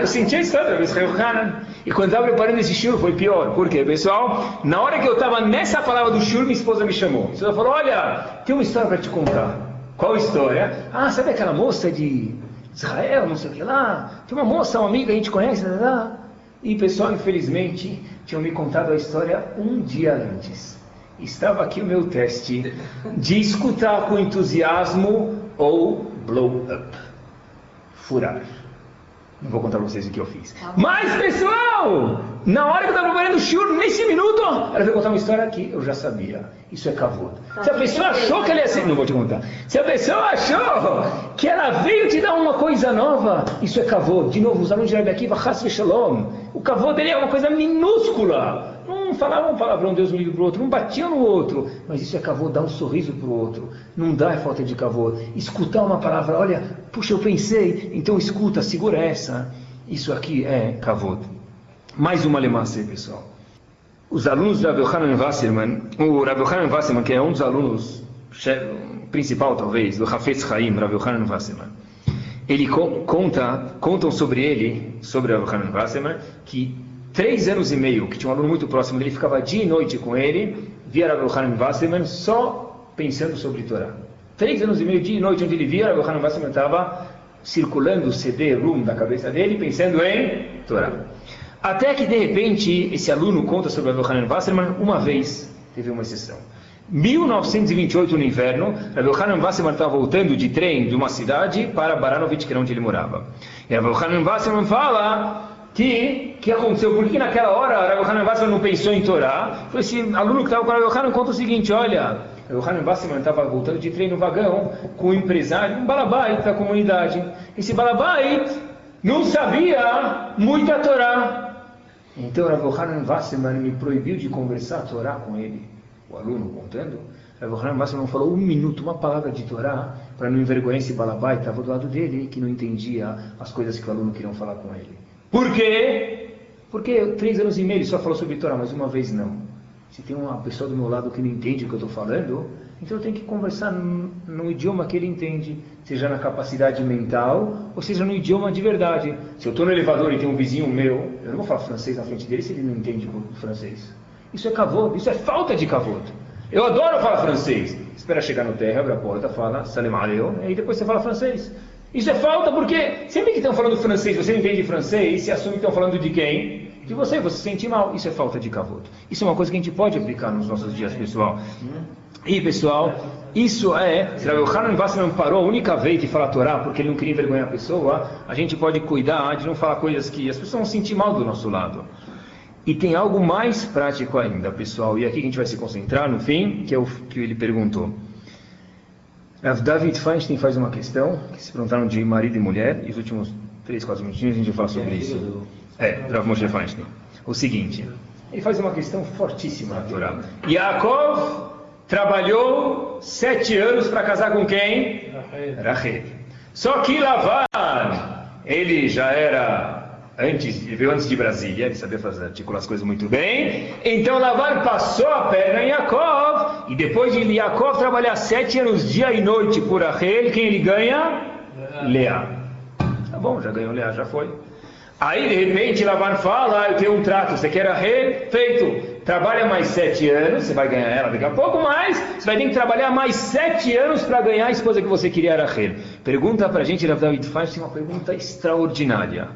Eu senti a história do Israel Hanan. E quando estava preparando esse shur foi pior. Por quê, pessoal? Na hora que eu estava nessa palavra do shur, minha esposa me chamou. Ela falou, olha, tem uma história para te contar. Qual história? Ah, sabe aquela moça de Israel, não sei o que lá? Tem uma moça, uma amiga, a gente conhece, lá. E pessoal, infelizmente, tinham me contado a história um dia antes. Estava aqui o meu teste de escutar com entusiasmo ou blow up. Furar. Não vou contar para vocês o que eu fiz. Tá Mas, pessoal, na hora que eu estava preparando o shur, nesse minuto, ela veio contar uma história que eu já sabia. Isso é cavalo. Tá Se a pessoa achou que ela ia ser... Não vou te contar. Se a pessoa achou que ela veio te dar uma coisa nova, isso é cavalo. De novo, os alunos de Rabi Akiva, Shalom. O cavalo dele é uma coisa minúscula. Não falavam um palavrão, Deus me livre para o outro, não batiam no outro, mas isso é cavô, dar um sorriso para o outro. Não dá é falta de cavô. Escutar uma palavra, olha, puxa, eu pensei, então escuta, segura essa. Isso aqui é cavô. Mais uma lemasse, pessoal. Os alunos do Rav Yohanan Wasserman, o Rav Yohanan Wasserman, que é um dos alunos principal, talvez, do Hafetz Chaim, Rav Yohanan Wasserman, ele conta, contam sobre ele, sobre Rav Yohanan Wasserman, que três anos e meio, que tinha um aluno muito próximo dele, ficava dia e noite com ele, via Rav Yohanan Wasserman só pensando sobre Torá. Três anos e meio, dia e noite, onde ele via Rav Yohanan Wasserman estava circulando o CD, room da cabeça dele, pensando em Torá. Até que, de repente, esse aluno conta sobre Rav Yohanan Wasserman uma vez, teve uma exceção. 1928, no inverno, Rav Yohanan Wasserman estava voltando de trem de uma cidade para Baranovich, que era onde ele morava. E Rav Yohanan Wasserman fala que que aconteceu? Por que naquela hora Rav Hanan não pensou em Torá? Foi esse aluno que estava com Rav Hanan conta o seguinte, olha, Rav Hanan estava voltando de trem no vagão com um empresário, um balabait da comunidade. Esse balabait não sabia muito a Torá. Então Rav Hanan me proibiu de conversar a Torá com ele. O aluno contando. Rav Hanan não falou um minuto, uma palavra de Torá, para não envergonhar esse balabai, estava do lado dele, que não entendia as coisas que o aluno queria falar com ele. Por quê? Porque três anos e meio ele só falou sobre Torá, mas uma vez não. Se tem uma pessoa do meu lado que não entende o que eu estou falando, então eu tenho que conversar no, idioma que ele entende, seja na capacidade mental, ou seja no idioma de verdade. Se eu estou no elevador e tem um vizinho meu, eu não vou falar francês na frente dele se ele não entende francês. Isso é cavoto, isso é falta de cavoto. Eu adoro falar francês. Espera chegar no terra, abre a porta, fala salam alaikum, e depois você fala francês. Isso é falta porque sempre que estão falando francês, você entende francês, se assume que estão falando de quem? De você, você se sente mal. Isso é falta de cavoto. Isso é uma coisa que a gente pode aplicar nos nossos dias, pessoal. E, pessoal, isso é, se o Hanan Wasserman parou a única vez de falar Torá porque ele não queria envergonhar a pessoa, a gente pode cuidar de não falar coisas que as pessoas vão sentir mal do nosso lado. E tem algo mais prático ainda, pessoal, e aqui que a gente vai se concentrar no fim, que é o que ele perguntou. David Feinstein faz uma questão, que se perguntaram de marido e mulher, e os últimos três, quatro minutinhos a gente vai falar sobre isso. É, Rav Moshe Feinstein. O seguinte, ele faz uma questão fortíssima na Torá. Yaakov trabalhou sete anos para casar com quem? Rachel. Só que Lavan, ele já era antes, ele veio antes de Brasília, ele sabia fazer articular as coisas muito bem. Então Lavan passou a perna em Yaakov, e depois de Yaakov trabalhar sete anos, dia e noite por Rachel, quem ele ganha? Leá. Tá bom, já ganhou Leá, já foi. Aí de repente Lavan fala, ah, eu tenho um trato, você quer Rachel? Feito. Trabalha mais sete anos, você vai ganhar ela daqui a pouco, mas você vai ter que trabalhar mais sete anos para ganhar a esposa que você queria, Rachel. Pergunta para a gente, Rav David faz uma pergunta extraordinária.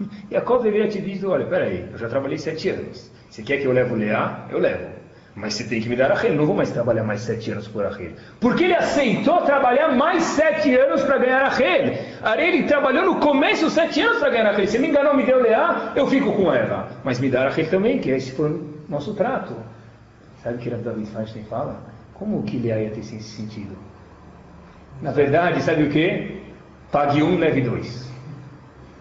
Jacob deveria te dizer, olha, peraí, eu já trabalhei sete anos. Você quer que eu levo Leá? Eu levo. Mas você tem que me dar a Rachel. Não vou mais trabalhar mais sete anos por Rachel. Porque ele aceitou trabalhar mais sete anos para ganhar a Rachel. Ele trabalhou no começo sete anos para ganhar a Rachel. Você me enganou, me deu Leá, eu fico com ela. Mas me dá a Rachel também, que esse foi o nosso trato. Sabe o que David Feinstein fala? Como que Leá ia ter esse sentido? Na verdade, sabe o que? Pague um, leve dois.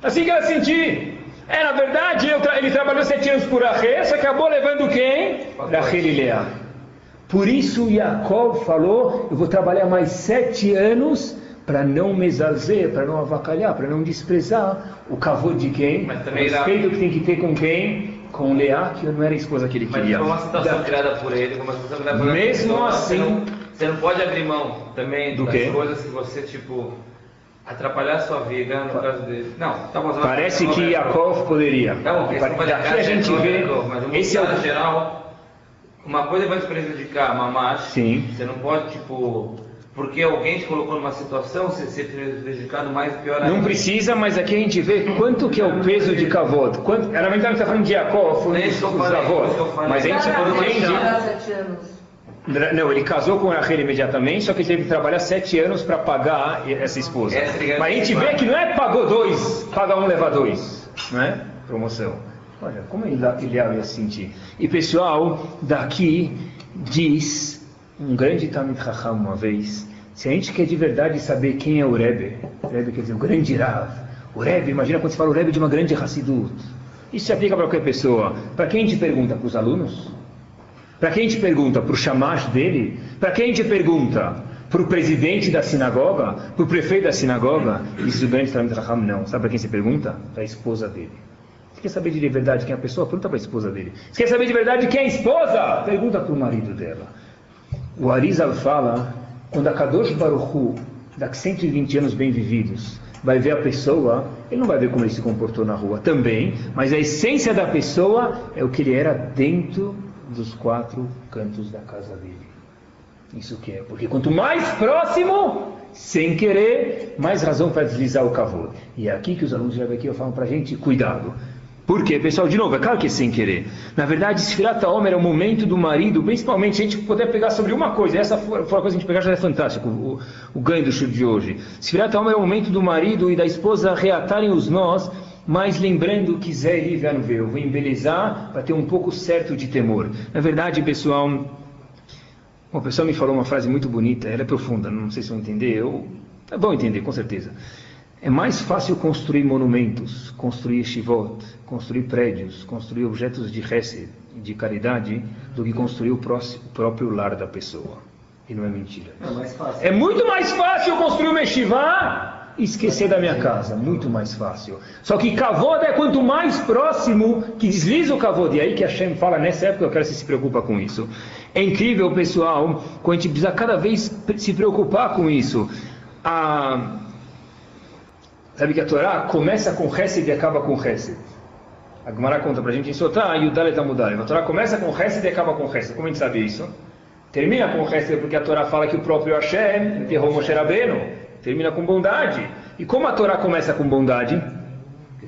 Assim que ela sentir. É, na verdade, ele trabalhou sete anos por só acabou levando quem? E Leá. Por isso Jacob falou, eu vou trabalhar mais sete anos para não mesalzer, para não avacalhar, para não desprezar o cavô de quem? Mas o também respeito era- que tem que ter com quem? Com Leá, que não era a esposa que ele Mas queria. foi uma situação Da- criada por ele, uma situação criada por ele. Mesmo Então, assim- Você não, você não pode abrir mão também Do das quê? coisas que você, tipo, atrapalhar a sua vida no caso dele. Não, tá bom. Parece que Jacob poderia. Não, porque você pode Daqui a gente vê, mas um esse é o geral, uma coisa vai te prejudicar, mamás. Sim. Você não pode, tipo, porque alguém te colocou numa situação, você ser prejudicado mais pior ainda. Não precisa, mas aqui a gente vê quanto que é o peso de Kavod. Quanto, era verdade que está falando de foi É isso dos, que eu dos falei, avós. é. Mas a gente entende. Não, ele casou com Rachel imediatamente, só que ele teve que trabalhar sete anos para pagar essa esposa. Essa é Mas a gente vê que não é pagou dois, paga um, leva dois. Não é? Promoção. Olha, como ele ele ia se sentir. E pessoal, daqui diz um grande Talmud Chacham uma vez, se a gente quer de verdade saber quem é o Rebbe, Rebbe quer dizer o grande Rav, o Rebbe, imagina quando se fala o Rebbe de uma grande Hassidut. Isso se aplica para qualquer pessoa. Para quem a gente pergunta? Para os alunos? Para quem a gente pergunta? Para o chamash dele? Para quem a gente pergunta? Para o presidente da sinagoga? Para o prefeito da sinagoga? Isso o grande Talmud não. Sabe para quem você pergunta? Para a esposa dele. Você quer saber de verdade quem é a pessoa? Pergunta para a esposa dele. Você quer saber de verdade quem é a esposa? Pergunta para o marido dela. O Arizal fala, quando a Kadosh Baruch Hu, daqui 120 anos bem vividos, vai ver a pessoa, ele não vai ver como ele se comportou na rua também, mas a essência da pessoa é o que ele era dentro dos quatro cantos da casa dele. Isso que é, porque quanto mais próximo, sem querer, mais razão para deslizar o cavalo. E é aqui que os alunos de Rebbe falam para a gente, cuidado. Por quê? Pessoal, de novo, é claro que é sem querer. Na verdade, Sfirat Omer é o momento do marido, principalmente a gente puder pegar sobre uma coisa, essa for a coisa que a gente pegar já é fantástico, o, o ganho do show de hoje. Sfirat Omer é o momento do marido e da esposa reatarem os nós, mas lembrando que Zé ver, eu vou embelezar para ter um pouco certo de temor. Na verdade, pessoal, uma pessoa me falou uma frase muito bonita, ela é profunda, não sei se vão entender, eu, é bom entender, com certeza. É mais fácil construir monumentos, construir shivot, construir prédios, construir objetos de hesed, de caridade, do que construir o, próximo, o próprio lar da pessoa. E não é mentira. É mais fácil. É muito mais fácil construir uma yeshiva esquecer da minha casa. Muito mais fácil. Só que kavod é quanto mais próximo que desliza o kavod. E aí que Hashem fala, nessa época eu quero que você se preocupa com isso. É incrível, pessoal, quando a gente precisa cada vez se preocupar com isso. A... Sabe que a Torá começa com Hesed e acaba com Hesed. A Gemara conta pra gente em Sotá e o Dalet Amudalev. A Torá começa com Hesed e acaba com Hesed. Como a gente sabe isso? Termina com Hesed porque a Torá fala que o próprio Hashem enterrou Moshe Rabbeinu. Termina com bondade. E como a Torá começa com bondade?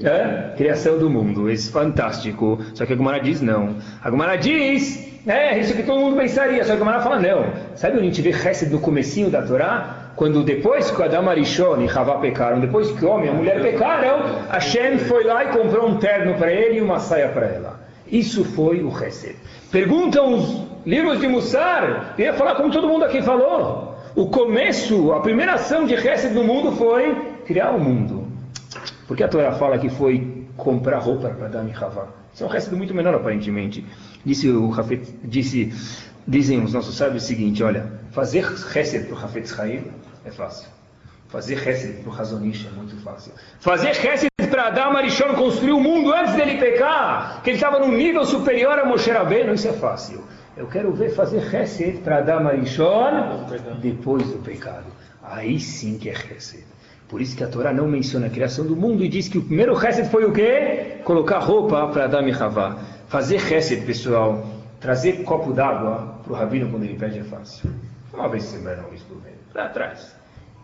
É? Criação do mundo. Isso é fantástico. Só que a Gemara diz não. A Gemara diz, é isso que todo mundo pensaria. Só que a Gemara fala não. Sabe onde a gente vê Hesed no comecinho da Torá? Quando depois que Adam Arishon e Havá pecaram, depois que o homem e a mulher pecaram, Hashem foi lá e comprou um terno para ele e uma saia para ela. Isso foi o Hesed. Perguntam os livros de Mussar, eu ia falar como todo mundo aqui falou. O começo, a primeira ação de Hesed no mundo foi criar o mundo. Porque a Torá fala que foi comprar roupa para Adam e Havá. Isso é um Hesed muito menor, aparentemente. Disse o Hafet, disse, dizem os nossos sábios o seguinte, olha, fazer Hesed para o Hafetz Haim é fácil. Fazer Hesed para o Razonish é muito fácil. Fazer Hesed para Adam Arishon construir o mundo antes dele pecar, que ele estava num nível superior a Moshe Rabbeinu, isso é fácil. Eu quero ver fazer Hesed para Adam Arishon depois do pecado. Aí sim que é Hesed. Por isso que a Torá não menciona a criação do mundo e diz que o primeiro Hesed foi o quê? Colocar roupa para Adam e Havá. Fazer Hesed, pessoal, trazer copo d'água para o Rabino quando ele pede é fácil. Uma vez por semana, uma vez por mês. Lá atrás.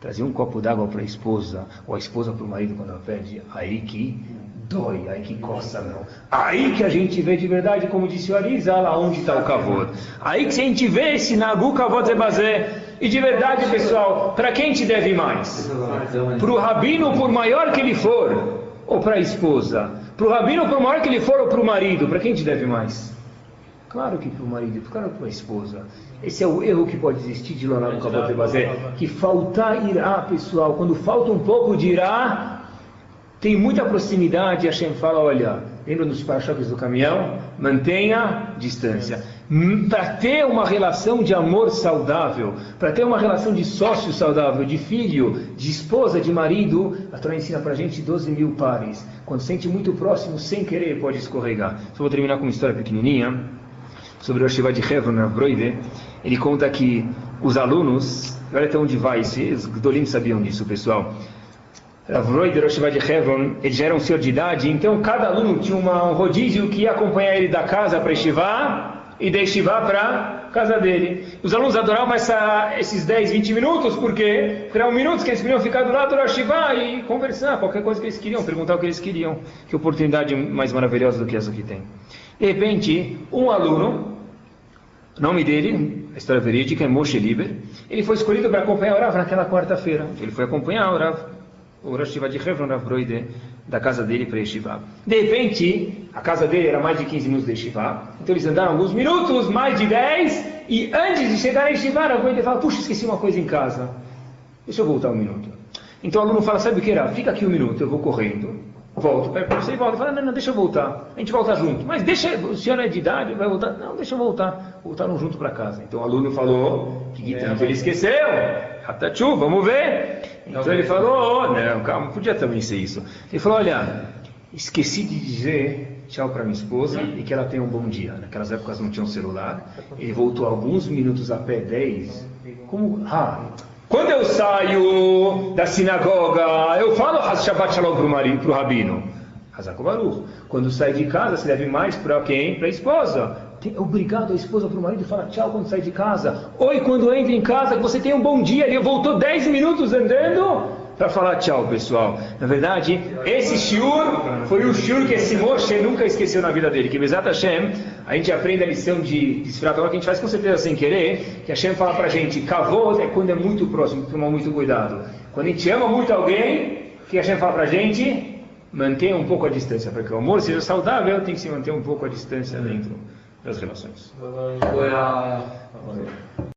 Trazer um copo d'água para a esposa, ou a esposa para o marido quando ela pede, aí que dói, aí que coça não. Aí que a gente vê de verdade, como disse o Arisa, lá onde está o kavod. Aí que a gente vê esse nagu kavod zebazé. E de verdade, pessoal, para quem te deve mais? Para o rabino, por maior que ele for, ou para a esposa? Para o rabino, por maior que ele for, ou para o marido? Para quem te deve mais? Claro que para o marido, claro que para a esposa. Esse é o erro que pode existir de Lonar no Kabot Bazé. Que faltar irá, pessoal. Quando falta um pouco de irá, tem muita proximidade. Hashem fala: olha, lembra dos para-choques do caminhão? Mantenha distância. Para ter uma relação de amor saudável, para ter uma relação de sócio saudável, de filho, de esposa, de marido, a Torá ensina para a gente 12 mil pares. Quando sente muito próximo, sem querer, pode escorregar. Só vou terminar com uma história pequenininha sobre o Shiva de Hebron, na Broide, ele conta que os alunos, olha até onde vai, os Gdolim sabiam disso, pessoal. Rav Broide, o Shiva de Hebron, ele já era um senhor de idade, então cada aluno tinha uma, um rodízio que ia acompanhar ele da casa para Shiva e da Shiva para casa dele. Os alunos adoravam essa, esses 10, 20 minutos, porque eram minutos que eles queriam ficar do lado do Shiva e conversar, qualquer coisa que eles queriam, perguntar o que eles queriam. Que oportunidade mais maravilhosa do que essa que tem. De repente, um aluno, nome dele, a história verídica é Moshe Liber, ele foi escolhido para acompanhar o Rav naquela quarta-feira. Ele foi acompanhar o Rav, o Rosh Shiva de Hebron, Rav Broide, da casa dele para Yeshiva. De repente, a casa dele era mais de 15 minutos de Yeshiva, então eles andaram alguns minutos, mais de 10, e antes de chegar a Yeshiva, Rav Broide fala, puxa, esqueci uma coisa em casa, deixa eu voltar um minuto. Então o aluno fala, sabe o que era? Fica aqui um minuto, eu vou correndo volto, para você e volta. Fala, não, não, deixa eu voltar. A gente volta junto. Mas deixa, o senhor é de idade, vai voltar? Não, deixa eu voltar. Voltaram junto para casa. Então o aluno falou que tanto ele esqueceu. Atachu, vamos ver. Então ele falou, oh, não, calma, podia também ser isso. Ele falou, olha, esqueci de dizer tchau para minha esposa e que ela tenha um bom dia. Naquelas épocas não tinha um celular. Ele voltou alguns minutos a pé, 10. Como, ah, quando eu saio da sinagoga, eu falo Shabbat Shalom para o rabino. Hazako Baruch. Quando sai de casa, se deve mais para quem? Para a esposa. Tem, obrigado a esposa para o marido fala tchau quando sai de casa. Oi, quando entra em casa, que você tem um bom dia. Ele voltou 10 minutos andando para falar tchau, pessoal. Na verdade, esse shiur foi o shiur que esse Moshe nunca esqueceu na vida dele. Que Bezat Hashem, a gente aprende a lição de, de que a gente faz com certeza sem querer, que Hashem fala para a gente, kavod é quando é muito próximo, tomar muito cuidado. Quando a gente ama muito alguém, o que Hashem fala para a gente? Mantenha um pouco a distância, para que o amor seja saudável, tem que se manter um pouco a distância dentro das relações.